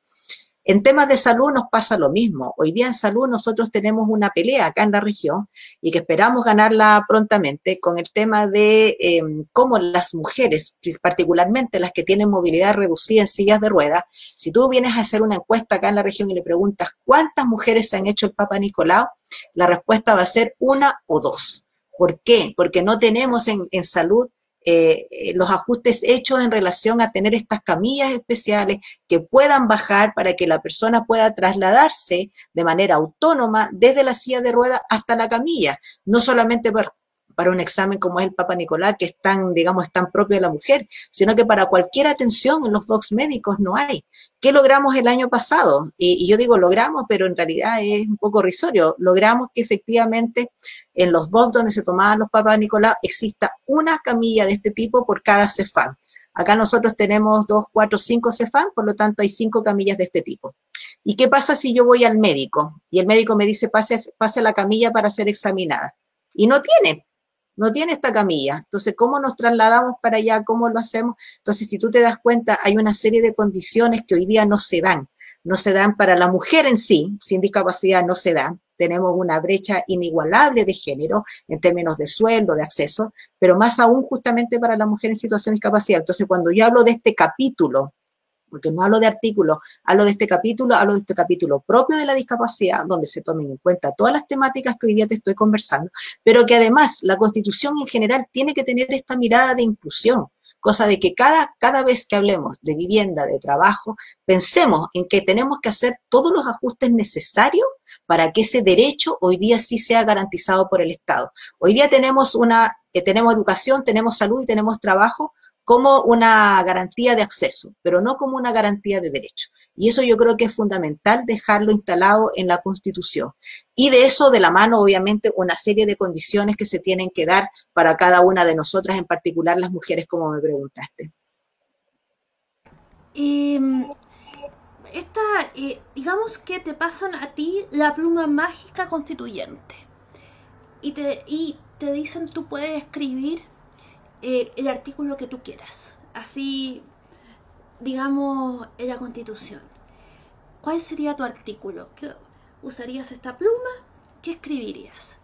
En temas de salud nos pasa lo mismo. Hoy día en salud nosotros tenemos una pelea acá en la región y que esperamos ganarla prontamente con el tema de em, cómo las mujeres, particularmente las que tienen movilidad reducida en sillas de ruedas, si tú vienes a hacer una encuesta acá en la región y le preguntas cuántas mujeres se han hecho el Papa Nicolau, la respuesta va a ser una o dos. ¿Por qué? Porque no tenemos en, en salud eh, eh, los ajustes hechos en relación a tener estas camillas especiales que puedan bajar para que la persona pueda trasladarse de manera autónoma desde la silla de ruedas hasta la camilla, no solamente para, un examen como es el Papa Nicolás, que es tan, digamos, tan propio de la mujer, sino que para cualquier atención en los box médicos no hay. ¿Qué logramos el año pasado? Y, yo digo logramos, pero en realidad es un poco risorio. Logramos que efectivamente en los box donde se tomaban los Papa Nicolás exista una camilla de este tipo por cada cefán. Acá nosotros tenemos dos, cuatro, cinco cefán, por lo tanto hay cinco camillas de este tipo. ¿Y qué pasa si yo voy al médico y el médico me dice pase, pase la camilla para ser examinada? Y no tiene, no tiene esta camilla. Entonces, ¿cómo nos trasladamos para allá? ¿Cómo lo hacemos? Entonces, si tú te das cuenta, hay una serie de condiciones que hoy día no se dan. No se dan para la mujer en sí, sin discapacidad no se dan. Tenemos una brecha inigualable de género en términos de sueldo, de acceso, pero más aún justamente para la mujer en situación de discapacidad. Entonces, cuando yo hablo de este capítulo porque no hablo de artículos, hablo de este capítulo, hablo de este capítulo propio de la discapacidad, donde se tomen en cuenta todas las temáticas que hoy día te estoy conversando, pero que además la constitución en general tiene que tener esta mirada de inclusión, cosa de que cada, cada vez que hablemos de vivienda, de trabajo, pensemos en que tenemos que hacer todos los ajustes necesarios para que ese derecho hoy día sí sea garantizado por el Estado. Hoy día tenemos una, eh, tenemos educación, tenemos salud y tenemos trabajo, como una garantía de acceso, pero no como una garantía de derecho. Y eso yo creo que es fundamental dejarlo instalado en la Constitución. Y de eso, de la mano, obviamente, una serie de condiciones que se tienen que dar para cada una de nosotras, en particular las mujeres, como me preguntaste. Em, esta, eh, digamos que te pasan a ti la pluma mágica constituyente y te, y te dicen tú puedes escribir eh, el artículo que tú quieras. Así, digamos, en la constitución. ¿Cuál sería tu artículo? ¿Qué, ¿Usarías esta pluma? ¿Qué escribirías?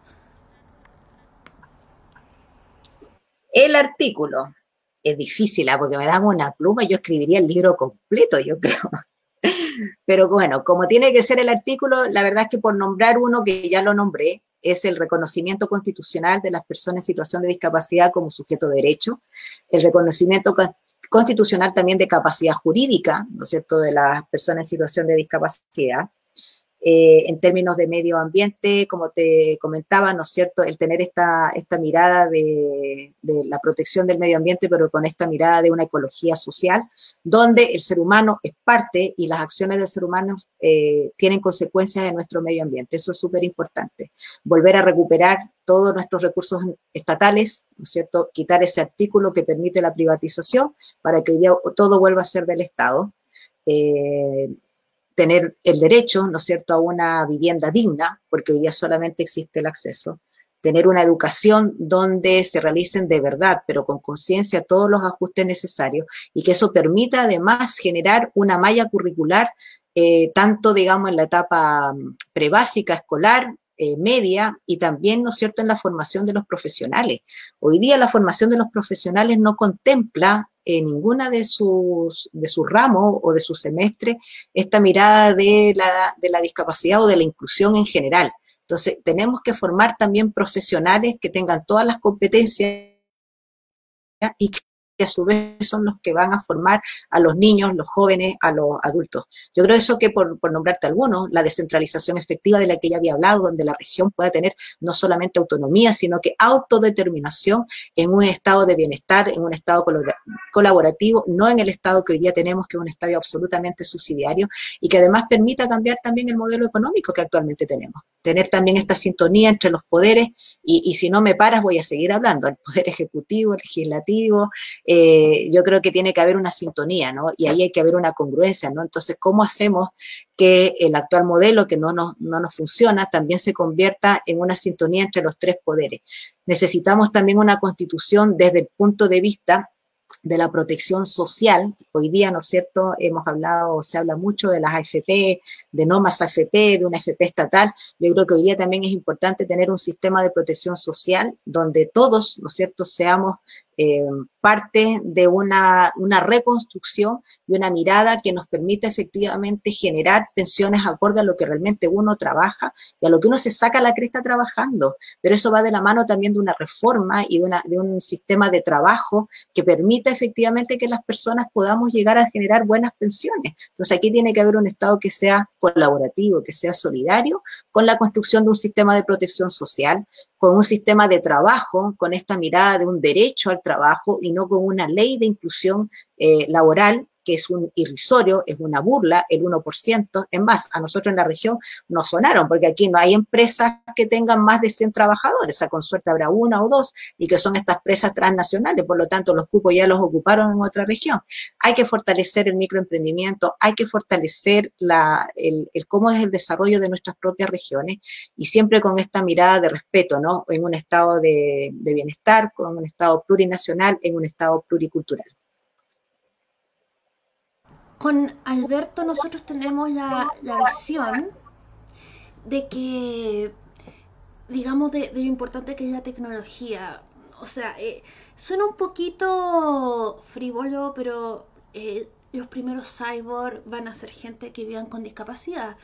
El artículo. Es difícil, ¿ah? porque me dan una pluma, yo escribiría el libro completo, yo creo. Pero bueno, como tiene que ser el artículo, la verdad es que por nombrar uno que ya lo nombré, es el reconocimiento constitucional de las personas en situación de discapacidad como sujeto de derecho, el reconocimiento constitucional también de capacidad jurídica, ¿no es cierto?, de las personas en situación de discapacidad, eh, en términos de medio ambiente, como te comentaba, ¿no es cierto?, el tener esta, esta mirada de, la protección del medio ambiente, pero con esta mirada de una ecología social, donde el ser humano es parte y las acciones del ser humano eh, tienen consecuencias en nuestro medio ambiente. Eso es súper importante. Volver a recuperar todos nuestros recursos estatales, ¿no es cierto?, quitar ese artículo que permite la privatización para que hoy día todo vuelva a ser del Estado. Eh, tener el derecho, ¿no es cierto?, a una vivienda digna, porque hoy día solamente existe el acceso, tener una educación donde se realicen de verdad, pero con conciencia, todos los ajustes necesarios y que eso permita además generar una malla curricular, eh, tanto, digamos, en la etapa mm, prebásica, escolar, eh, media y también, ¿no es cierto?, en la formación de los profesionales. Hoy día la formación de los profesionales no contempla en ninguna de sus, de sus ramos o de sus semestres esta mirada de la, de la discapacidad o de la inclusión en general. Entonces, tenemos que formar también profesionales que tengan todas las competencias y que que a su vez son los que van a formar a los niños, los jóvenes, a los adultos. Yo creo eso que, por, nombrarte algunos, la descentralización efectiva de la que ya había hablado, donde la región pueda tener no solamente autonomía, sino que autodeterminación en un estado de bienestar, en un estado colaborativo, no en el estado que hoy día tenemos, que es un estado absolutamente subsidiario, y que además permita cambiar también el modelo económico que actualmente tenemos. Tener también esta sintonía entre los poderes, y, si no me paras voy a seguir hablando, el poder ejecutivo, legislativo, yo creo que tiene que haber una sintonía, ¿no? Y ahí hay que haber una congruencia, ¿no? Entonces, ¿cómo hacemos que el actual modelo que no nos, no nos funciona también se convierta en una sintonía entre los tres poderes? Necesitamos también una constitución desde el punto de vista de la protección social. Hoy día, ¿no es cierto?, hemos hablado, se habla mucho de las AFP, de no más AFP, de una AFP estatal. Yo creo que hoy día también es importante tener un sistema de protección social donde todos, ¿no es cierto?, seamos eh, parte de una, reconstrucción y una mirada que nos permita efectivamente generar pensiones acorde a lo que realmente uno trabaja y a lo que uno se saca la cresta trabajando. Pero eso va de la mano también de una reforma y de, de un sistema de trabajo que permita efectivamente que las personas podamos llegar a generar buenas pensiones. Entonces aquí tiene que haber un Estado que sea colaborativo, que sea solidario con la construcción de un sistema de protección social, con un sistema de trabajo, con esta mirada de un derecho al trabajo y no con una ley de inclusión eh, laboral que es un irrisorio, es una burla, el 1%. Es más, a nosotros en la región nos sonaron, porque aquí no hay empresas que tengan más de 100 trabajadores, o con suerte habrá una o dos, y que son estas empresas transnacionales, por lo tanto los cupos ya los ocuparon en otra región. Hay que fortalecer el microemprendimiento, hay que fortalecer la, el, cómo es el desarrollo de nuestras propias regiones, y siempre con esta mirada de respeto, ¿no? En un estado de bienestar, con un estado plurinacional, en un estado pluricultural con Alberto nosotros tenemos la, visión de que, digamos, de, lo importante que es la tecnología. O sea, eh, suena un poquito frívolo, pero eh, los primeros cyborg van a ser gente que vivan con discapacidad.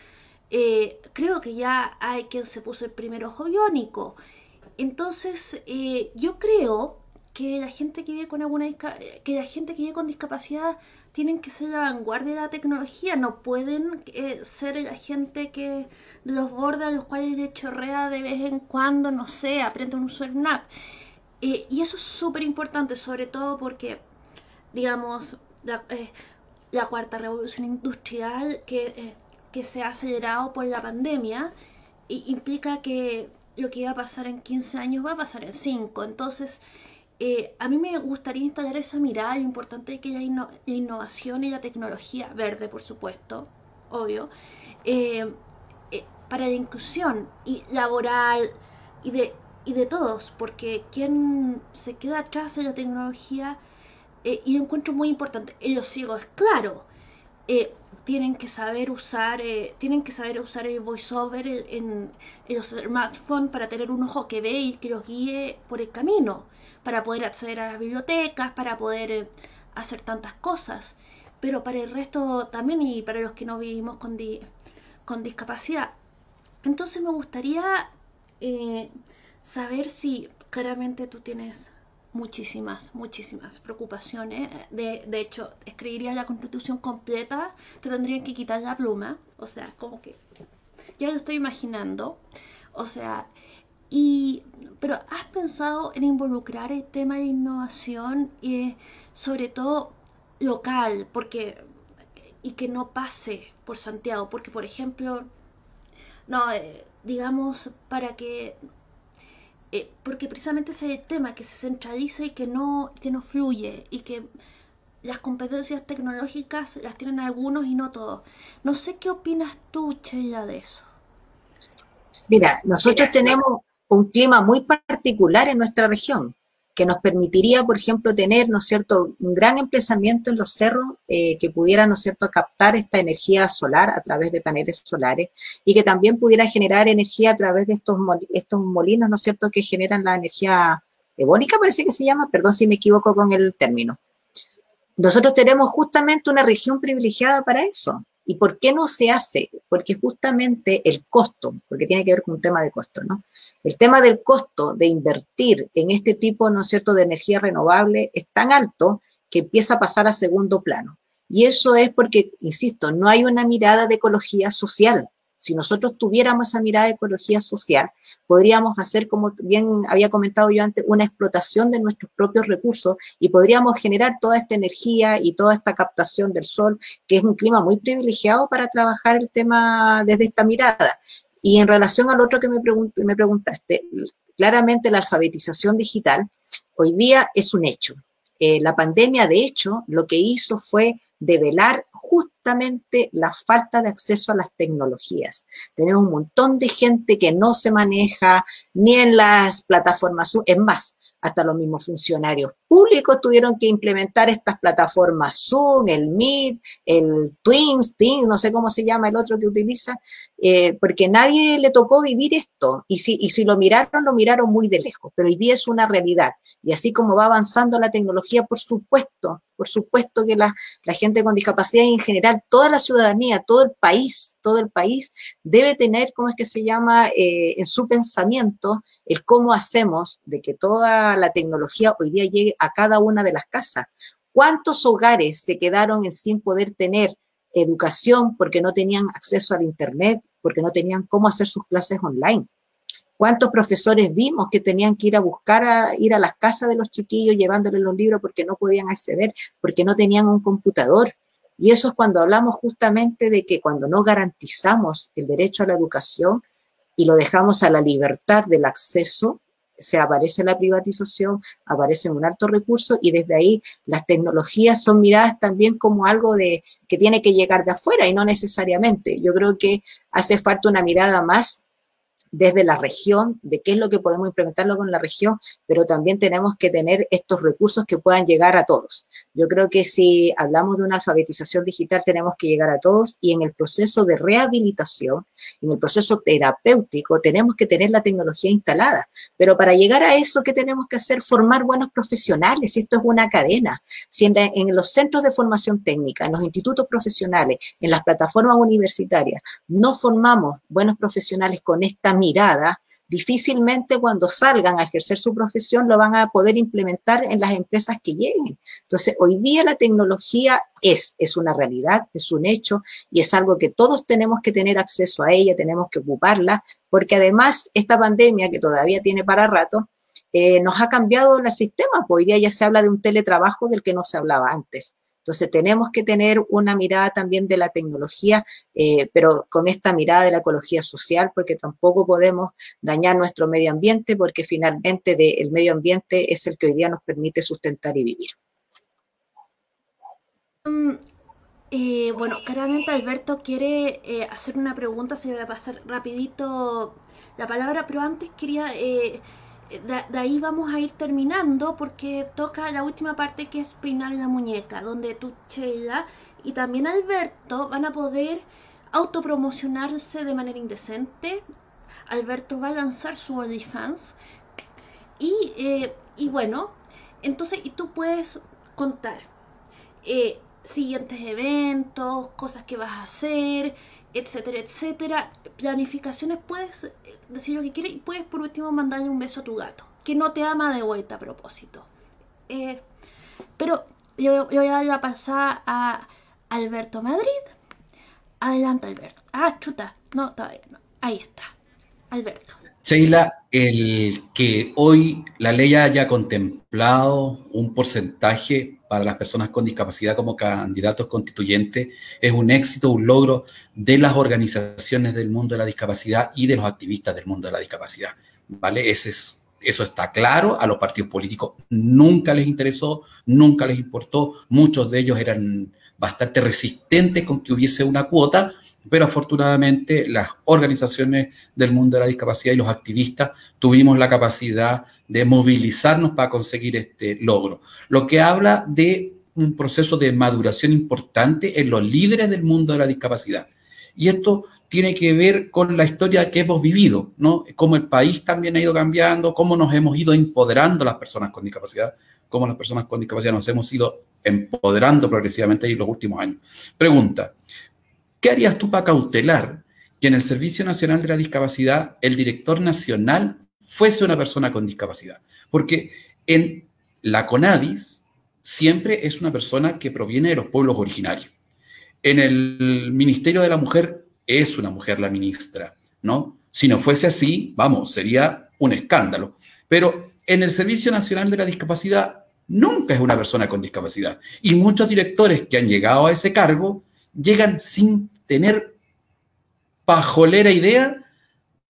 Eh, creo que ya hay quien se puso el primer ojo biónico. Entonces, yo creo que la gente que vive con alguna que la gente que vive con discapacidad tienen que ser la vanguardia de la tecnología, no pueden eh, ser la gente que los borda, a los cuales le chorrea de vez en cuando, no sé, aprende un uso de eh, y eso es súper importante, sobre todo porque, digamos, la, eh, cuarta revolución industrial que, que, se ha acelerado por la pandemia implica que lo que iba a pasar en 15 años va a pasar en 5. Entonces, eh, a mí me gustaría instalar esa mirada, lo importante es que haya la innovación y la tecnología verde, por supuesto, obvio, eh, eh, para la inclusión y laboral y de, y de todos, porque quien se queda atrás en la tecnología, y lo encuentro muy importante, los ciegos, claro, tienen que saber usar, tienen que saber usar el voiceover en, en los smartphones para tener un ojo que ve y que los guíe por el camino para poder acceder a las bibliotecas, para poder eh, hacer tantas cosas. Pero para el resto también y para los que no vivimos con, con discapacidad. Entonces me gustaría eh, saber si claramente tú tienes muchísimas, muchísimas preocupaciones. De, de, hecho, escribiría la constitución completa, te tendrían que quitar la pluma. O sea, como que ya lo estoy imaginando. O sea, y, pero ¿has pensado en involucrar el tema de innovación y sobre todo local? Porque, y que no pase por Santiago, porque por ejemplo, no, eh, digamos, para que, eh, porque precisamente ese tema que se centraliza y que no, que no fluye y que las competencias tecnológicas las tienen algunos y no todos. No sé qué opinas tú, Sheila, de eso. Mira, nosotros tenemos un clima muy particular en nuestra región, que nos permitiría, por ejemplo, tener, ¿no es cierto?, un gran emplazamiento en los cerros eh, que pudiera, ¿no es cierto?, captar esta energía solar a través de paneles solares y que también pudiera generar energía a través de estos, estos molinos, ¿no es cierto?, que generan la energía eólica, parece que se llama, perdón si me equivoco con el término. Nosotros tenemos justamente una región privilegiada para eso. ¿Y por qué no se hace? Porque justamente el costo, porque tiene que ver con un tema de costo, ¿no? El tema del costo de invertir en este tipo, ¿no es cierto?, de energía renovable es tan alto que empieza a pasar a segundo plano. Y eso es porque, insisto, no hay una mirada de ecología social. Si nosotros tuviéramos esa mirada de ecología social, podríamos hacer, como bien había comentado yo antes, una explotación de nuestros propios recursos y podríamos generar toda esta energía y toda esta captación del sol, que es un clima muy privilegiado para trabajar el tema desde esta mirada. Y en relación al otro que me, preguntaste, claramente la alfabetización digital hoy día es un hecho. Eh, la pandemia, de hecho, lo que hizo fue develar justamente la falta de acceso a las tecnologías. Tenemos un montón de gente que no se maneja ni en las plataformas, es más, hasta los mismos funcionarios públicos tuvieron que implementar estas plataformas Zoom, el Meet, el Twins, Teams, no sé cómo se llama el otro que utiliza, eh, porque nadie le tocó vivir esto. Y si, y si lo miraron, lo miraron muy de lejos, pero hoy día es una realidad. Y así como va avanzando la tecnología, por supuesto, por supuesto que la, la gente con discapacidad y en general toda la ciudadanía, todo el país, todo el país debe tener, ¿cómo es que se llama?, eh, en su pensamiento el cómo hacemos de que toda la tecnología hoy día llegue a cada una de las casas. ¿Cuántos hogares se quedaron en sin poder tener educación porque no tenían acceso al Internet, porque no tenían cómo hacer sus clases online? ¿Cuántos profesores vimos que tenían que ir a buscar, a, ir a las casas de los chiquillos llevándoles los libros porque no podían acceder, porque no tenían un computador? Y eso es cuando hablamos justamente de que cuando no garantizamos el derecho a la educación y lo dejamos a la libertad del acceso, se aparece la privatización, aparece un alto recurso y desde ahí las tecnologías son miradas también como algo de que tiene que llegar de afuera y no necesariamente. Yo creo que hace falta una mirada más desde la región, de qué es lo que podemos implementarlo con la región, pero también tenemos que tener estos recursos que puedan llegar a todos. Yo creo que si hablamos de una alfabetización digital, tenemos que llegar a todos y en el proceso de rehabilitación, en el proceso terapéutico, tenemos que tener la tecnología instalada. Pero para llegar a eso, ¿qué tenemos que hacer? Formar buenos profesionales. Esto es una cadena. Si en, en los centros de formación técnica, en los institutos profesionales, en las plataformas universitarias, no formamos buenos profesionales con esta mirada, difícilmente cuando salgan a ejercer su profesión lo van a poder implementar en las empresas que lleguen. Entonces, hoy día la tecnología es, es una realidad, es un hecho y es algo que todos tenemos que tener acceso a ella, tenemos que ocuparla, porque además esta pandemia que todavía tiene para rato, eh, nos ha cambiado el sistema. Hoy día ya se habla de un teletrabajo del que no se hablaba antes. Entonces tenemos que tener una mirada también de la tecnología, eh, pero con esta mirada de la ecología social, porque tampoco podemos dañar nuestro medio ambiente, porque finalmente el medio ambiente es el que hoy día nos permite sustentar y vivir. Mm, eh, bueno, claramente Alberto quiere eh, hacer una pregunta, se va a pasar rapidito la palabra, pero antes quería de, ahí vamos a ir terminando porque toca la última parte que es peinar la muñeca, donde tú, Sheila, y también Alberto van a poder autopromocionarse de manera indecente. Alberto va a lanzar su OnlyFans. Y, eh, y bueno, entonces, y tú puedes contar eh, siguientes eventos, cosas que vas a hacer, etcétera, etcétera. Planificaciones, puedes eh, decir lo que quieres y puedes por último mandarle un beso a tu gato, que no te ama de vuelta a propósito. Eh, pero yo, voy a dar la pasada a Alberto Madrid. Adelante, Alberto. Ah, chuta. No, todavía no. Ahí está. Alberto. Sheila, el que hoy la ley haya contemplado un porcentaje para las personas con discapacidad como candidatos constituyentes es un éxito, un logro de las organizaciones del mundo de la discapacidad y de los activistas del mundo de la discapacidad. ¿Vale? Eso está claro, a los partidos políticos nunca les interesó, nunca les importó, muchos de ellos eran bastante resistentes con que hubiese una cuota, pero afortunadamente las organizaciones del mundo de la discapacidad y los activistas tuvimos la capacidad de movilizarnos para conseguir este logro, lo que habla de un proceso de maduración importante en los líderes del mundo de la discapacidad. Y esto tiene que ver con la historia que hemos vivido, ¿no? Cómo el país también ha ido cambiando, cómo nos hemos ido empoderando las personas con discapacidad, cómo las personas con discapacidad nos hemos ido empoderando progresivamente en los últimos años. Pregunta, ¿qué harías tú para cautelar que en el Servicio Nacional de la Discapacidad el director nacional fuese una persona con discapacidad. Porque en la CONADIS siempre es una persona que proviene de los pueblos originarios. En el Ministerio de la Mujer es una mujer la ministra, ¿no? Si no fuese así, vamos, sería un escándalo. Pero en el Servicio Nacional de la Discapacidad nunca es una persona con discapacidad. Y muchos directores que han llegado a ese cargo llegan sin tener pajolera idea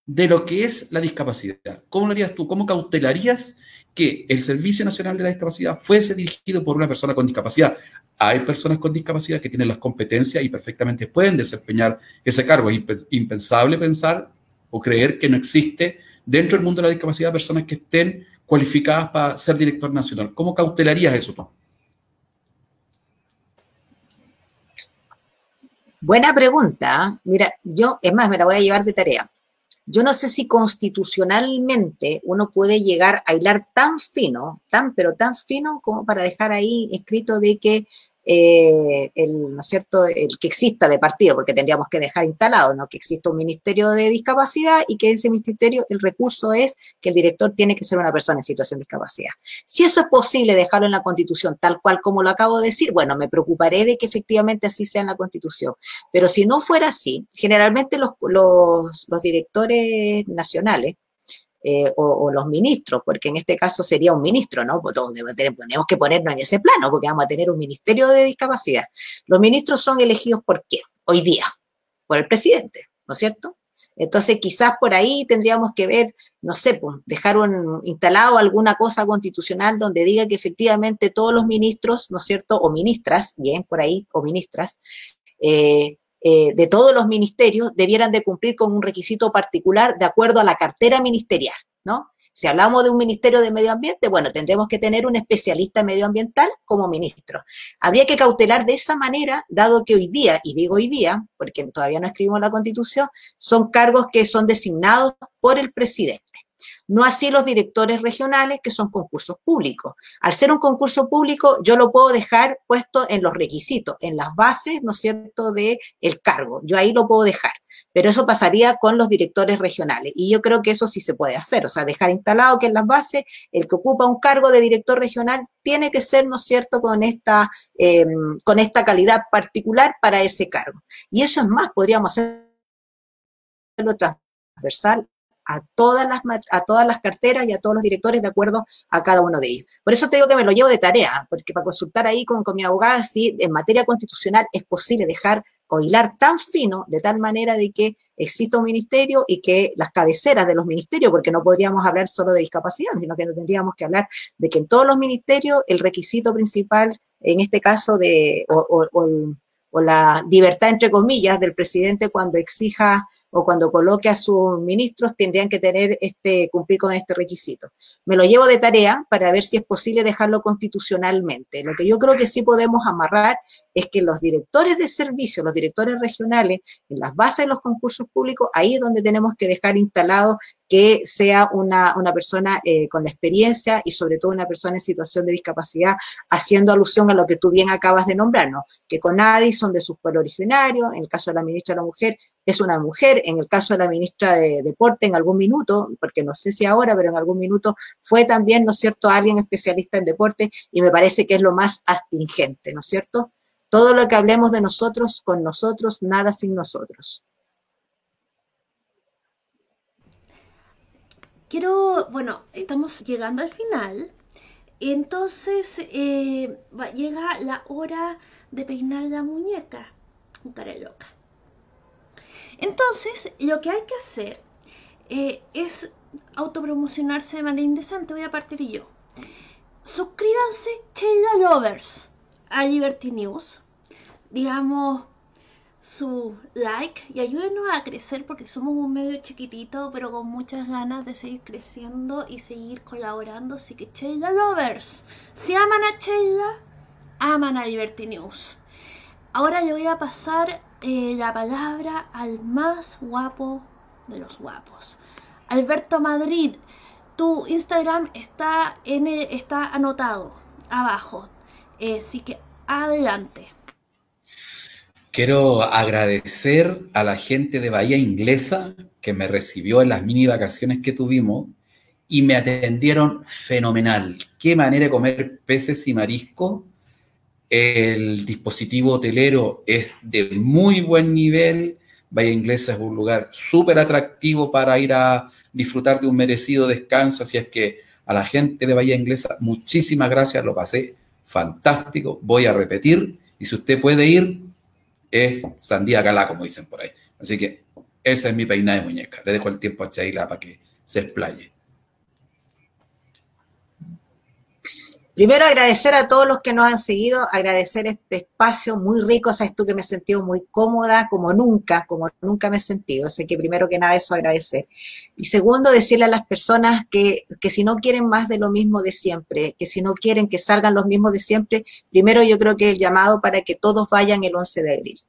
de lo que es la discapacidad. ¿Cómo lo harías tú? ¿Cómo cautelarías que el Servicio Nacional de la Discapacidad fuese dirigido por una persona con discapacidad? Hay personas con discapacidad que tienen las competencias y perfectamente pueden desempeñar ese cargo. Es impensable pensar o creer que no existe dentro del mundo de la discapacidad personas que estén cualificadas para ser director nacional. ¿Cómo cautelarías eso tú? Buena pregunta. Mira, yo, es más, me la voy a llevar de tarea. Yo no sé si constitucionalmente uno puede llegar a hilar tan fino, tan pero tan fino como para dejar ahí escrito de que eh, el, ¿no es cierto? el que exista de partido, porque tendríamos que dejar instalado, ¿no? que exista un ministerio de discapacidad y que en ese ministerio el recurso es que el director tiene que ser una persona en situación de discapacidad. Si eso es posible dejarlo en la constitución tal cual como lo acabo de decir, bueno, me preocuparé de que efectivamente así sea en la constitución. Pero si no fuera así, generalmente los, los, los directores nacionales, eh, o, los ministros, porque en este caso sería un ministro, ¿no? Pues tenemos que ponernos en ese plano, porque vamos a tener un ministerio de discapacidad. Los ministros son elegidos por quién? Hoy día, por el presidente, ¿no es cierto? Entonces, quizás por ahí tendríamos que ver, no sé, pues, dejar un, instalado alguna cosa constitucional donde diga que efectivamente todos los ministros, ¿no es cierto? O ministras, bien, por ahí, o ministras, eh, eh, de todos los ministerios debieran de cumplir con un requisito particular de acuerdo a la cartera ministerial, ¿no? Si hablamos de un ministerio de medio ambiente, bueno, tendremos que tener un especialista medioambiental como ministro. Habría que cautelar de esa manera, dado que hoy día, y digo hoy día, porque todavía no escribimos la constitución, son cargos que son designados por el presidente. No así los directores regionales, que son concursos públicos. Al ser un concurso público, yo lo puedo dejar puesto en los requisitos, en las bases, ¿no es cierto?, del el cargo. Yo ahí lo puedo dejar. Pero eso pasaría con los directores regionales. Y yo creo que eso sí se puede hacer. O sea, dejar instalado que en las bases el que ocupa un cargo de director regional tiene que ser, ¿no es cierto?, con esta, em, con esta calidad particular para ese cargo. Y eso es más, podríamos hacerlo transversal a todas, las, a todas las carteras y a todos los directores de acuerdo a cada uno de ellos. Por eso te digo que me lo llevo de tarea, porque para consultar ahí con, con mi abogada si en materia constitucional es posible dejar o hilar tan fino de tal manera de que exista un ministerio y que las cabeceras de los ministerios, porque no podríamos hablar solo de discapacidad, sino que tendríamos que hablar de que en todos los ministerios el requisito principal, en este caso de, o, o la libertad entre comillas del presidente cuando exija o cuando coloque a sus ministros tendrían que tener este, cumplir con este requisito. Me lo llevo de tarea para ver si es posible dejarlo constitucionalmente. Lo que yo creo que sí podemos amarrar es que los directores de servicio, los directores regionales, en las bases de los concursos públicos, ahí es donde tenemos que dejar instalado que sea una, persona eh, con la experiencia y sobre todo una persona en situación de discapacidad, haciendo alusión a lo que tú bien acabas de nombrar, ¿no? que con ADI son de sus pueblos originarios, en el caso de la ministra de la Mujer es una mujer, en el caso de la ministra de Deporte en algún minuto, porque no sé si ahora, pero en algún minuto fue también, ¿no es cierto?, alguien especialista en deporte y me parece que es lo más astingente, ¿no es cierto? Todo lo que hablemos de nosotros, con nosotros, nada sin nosotros. Quiero, bueno, estamos llegando al final, entonces eh, llega la hora de peinar la muñeca, un cara loca. Entonces, lo que hay que hacer eh, es autopromocionarse de manera indecente. Voy a partir yo. Suscríbanse, Sheila Lovers, a Liberty News. Digamos su like y ayúdenos a crecer porque somos un medio chiquitito pero con muchas ganas de seguir creciendo y seguir colaborando. Así que Sheila Lovers, si aman a Sheila, aman a Liberty News. Ahora le voy a pasar eh, la palabra al más guapo de los guapos. Alberto Madrid, tu Instagram está, en está anotado abajo. Eh, así que adelante. Quiero agradecer a la gente de Bahía Inglesa que me recibió en las mini vacaciones que tuvimos y me atendieron fenomenal. Qué manera de comer peces y marisco el dispositivo hotelero es de muy buen nivel. Bahía Inglesa es un lugar súper atractivo para ir a disfrutar de un merecido descanso. Así es que a la gente de Bahía Inglesa, muchísimas gracias, lo pasé fantástico. Voy a repetir. Y si usted puede ir, es sandía calá, como dicen por ahí. Así que esa es mi peinada de muñeca. Le dejo el tiempo a Chaila para que se explaye. Primero agradecer a todos los que nos han seguido, agradecer este espacio muy rico, sabes tú que me he sentido muy cómoda como nunca, como nunca me he sentido, así que primero que nada eso agradecer. Y segundo, decirle a las personas que, que si no quieren más de lo mismo de siempre, que si no quieren que salgan los mismos de siempre, primero yo creo que el llamado para que todos vayan el 11 de abril.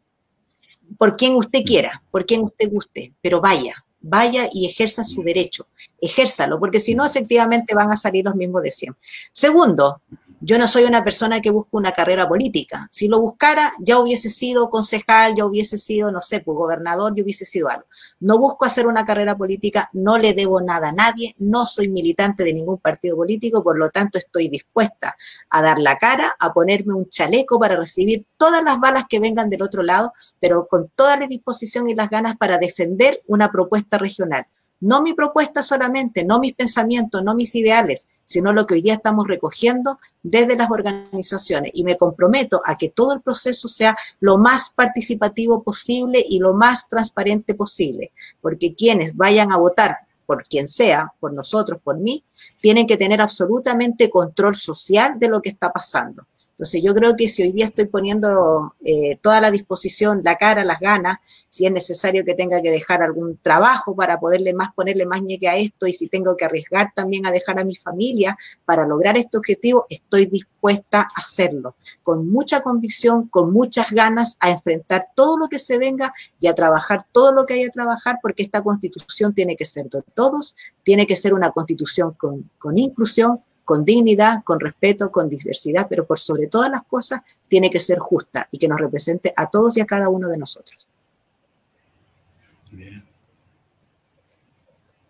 Por quien usted quiera, por quien usted guste, pero vaya, vaya y ejerza su derecho, ejérzalo, porque si no, efectivamente van a salir los mismos de siempre. Segundo, yo no soy una persona que busca una carrera política. Si lo buscara, ya hubiese sido concejal, ya hubiese sido, no sé, pues gobernador, ya hubiese sido algo. No busco hacer una carrera política, no le debo nada a nadie, no soy militante de ningún partido político, por lo tanto estoy dispuesta a dar la cara, a ponerme un chaleco para recibir todas las balas que vengan del otro lado, pero con toda la disposición y las ganas para defender una propuesta regional no mi propuesta solamente, no mis pensamientos, no mis ideales, sino lo que hoy día estamos recogiendo desde las organizaciones. Y me comprometo a que todo el proceso sea lo más participativo posible y lo más transparente posible, porque quienes vayan a votar por quien sea, por nosotros, por mí, tienen que tener absolutamente control social de lo que está pasando. Entonces yo creo que si hoy día estoy poniendo eh, toda la disposición, la cara, las ganas, si es necesario que tenga que dejar algún trabajo para poderle más, ponerle más ñeque a esto y si tengo que arriesgar también a dejar a mi familia para lograr este objetivo, estoy dispuesta a hacerlo, con mucha convicción, con muchas ganas a enfrentar todo lo que se venga y a trabajar todo lo que haya que trabajar porque esta constitución tiene que ser de todos, tiene que ser una constitución con, con inclusión, con dignidad, con respeto, con diversidad, pero por sobre todas las cosas tiene que ser justa y que nos represente a todos y a cada uno de nosotros.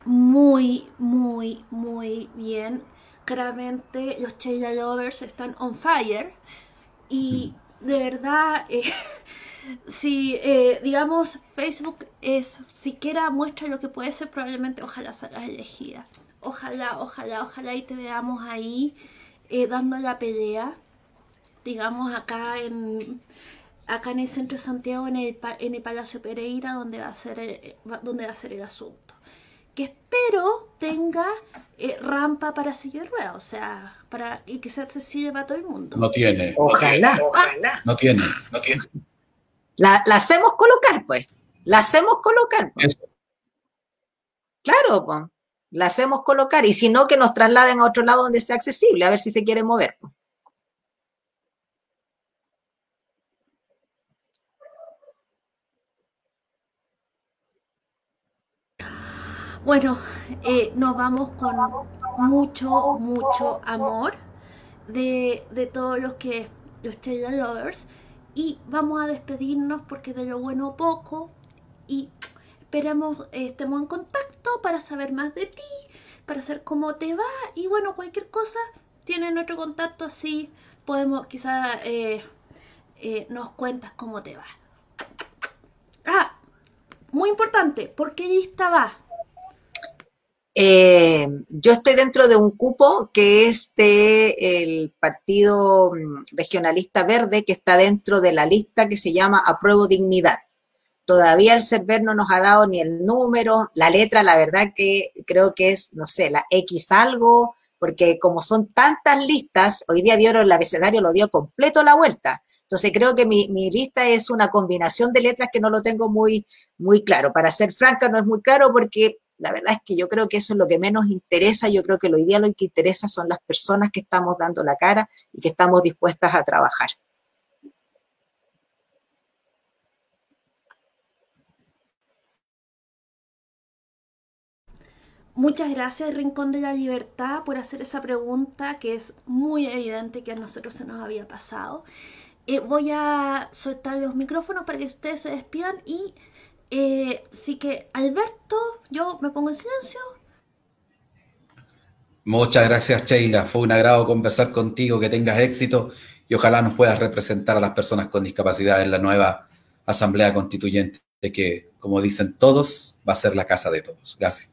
Muy, muy, muy bien. Claramente los Sheila Lovers están on fire y mm. de verdad, eh, si eh, digamos Facebook es siquiera muestra lo que puede ser, probablemente ojalá salgas elegida ojalá, ojalá, ojalá y te veamos ahí eh, dando la pelea, digamos acá en acá en el centro de Santiago, en el, en el Palacio Pereira, donde va a ser el, eh, donde va a ser el asunto. Que espero tenga eh, rampa para silla rueda, o sea, para y que sea accesible para todo el mundo. No tiene. Ojalá, ojalá. No tiene, no tiene. La, hacemos colocar, pues. La hacemos colocar. Pues. Claro, pues la hacemos colocar y si no, que nos trasladen a otro lado donde sea accesible, a ver si se quiere mover. Bueno, eh, nos vamos con mucho, mucho amor de, de todos los que los Taylor Lovers y vamos a despedirnos porque de lo bueno poco y Esperemos eh, estemos en contacto para saber más de ti, para saber cómo te va y bueno, cualquier cosa, tiene nuestro contacto así, podemos quizá eh, eh, nos cuentas cómo te va. Ah, muy importante, ¿por qué lista va? yo estoy dentro de un cupo que es de el Partido mm, Regionalista Verde, que está dentro de la lista que se llama Apruebo Dignidad. Todavía el server no nos ha dado ni el número, la letra, la verdad que creo que es, no sé, la X algo, porque como son tantas listas, hoy día dieron el abecedario, lo dio completo la vuelta. Entonces creo que mi, lista es una combinación de letras que no lo tengo muy, muy claro. Para ser franca, no es muy claro porque la verdad es que yo creo que eso es lo que menos interesa. Yo creo que hoy día lo que interesa son las personas que estamos dando la cara y que estamos dispuestas a trabajar. Muchas gracias, Rincón de la Libertad, por hacer esa pregunta que es muy evidente que a nosotros se nos había pasado. Eh, voy a soltar los micrófonos para que ustedes se despidan y eh, sí que Alberto, yo me pongo en silencio. Muchas gracias, Sheila. Fue un agrado conversar contigo, que tengas éxito y ojalá nos puedas representar a las personas con discapacidad en la nueva Asamblea Constituyente, que, como dicen todos, va a ser la casa de todos. Gracias.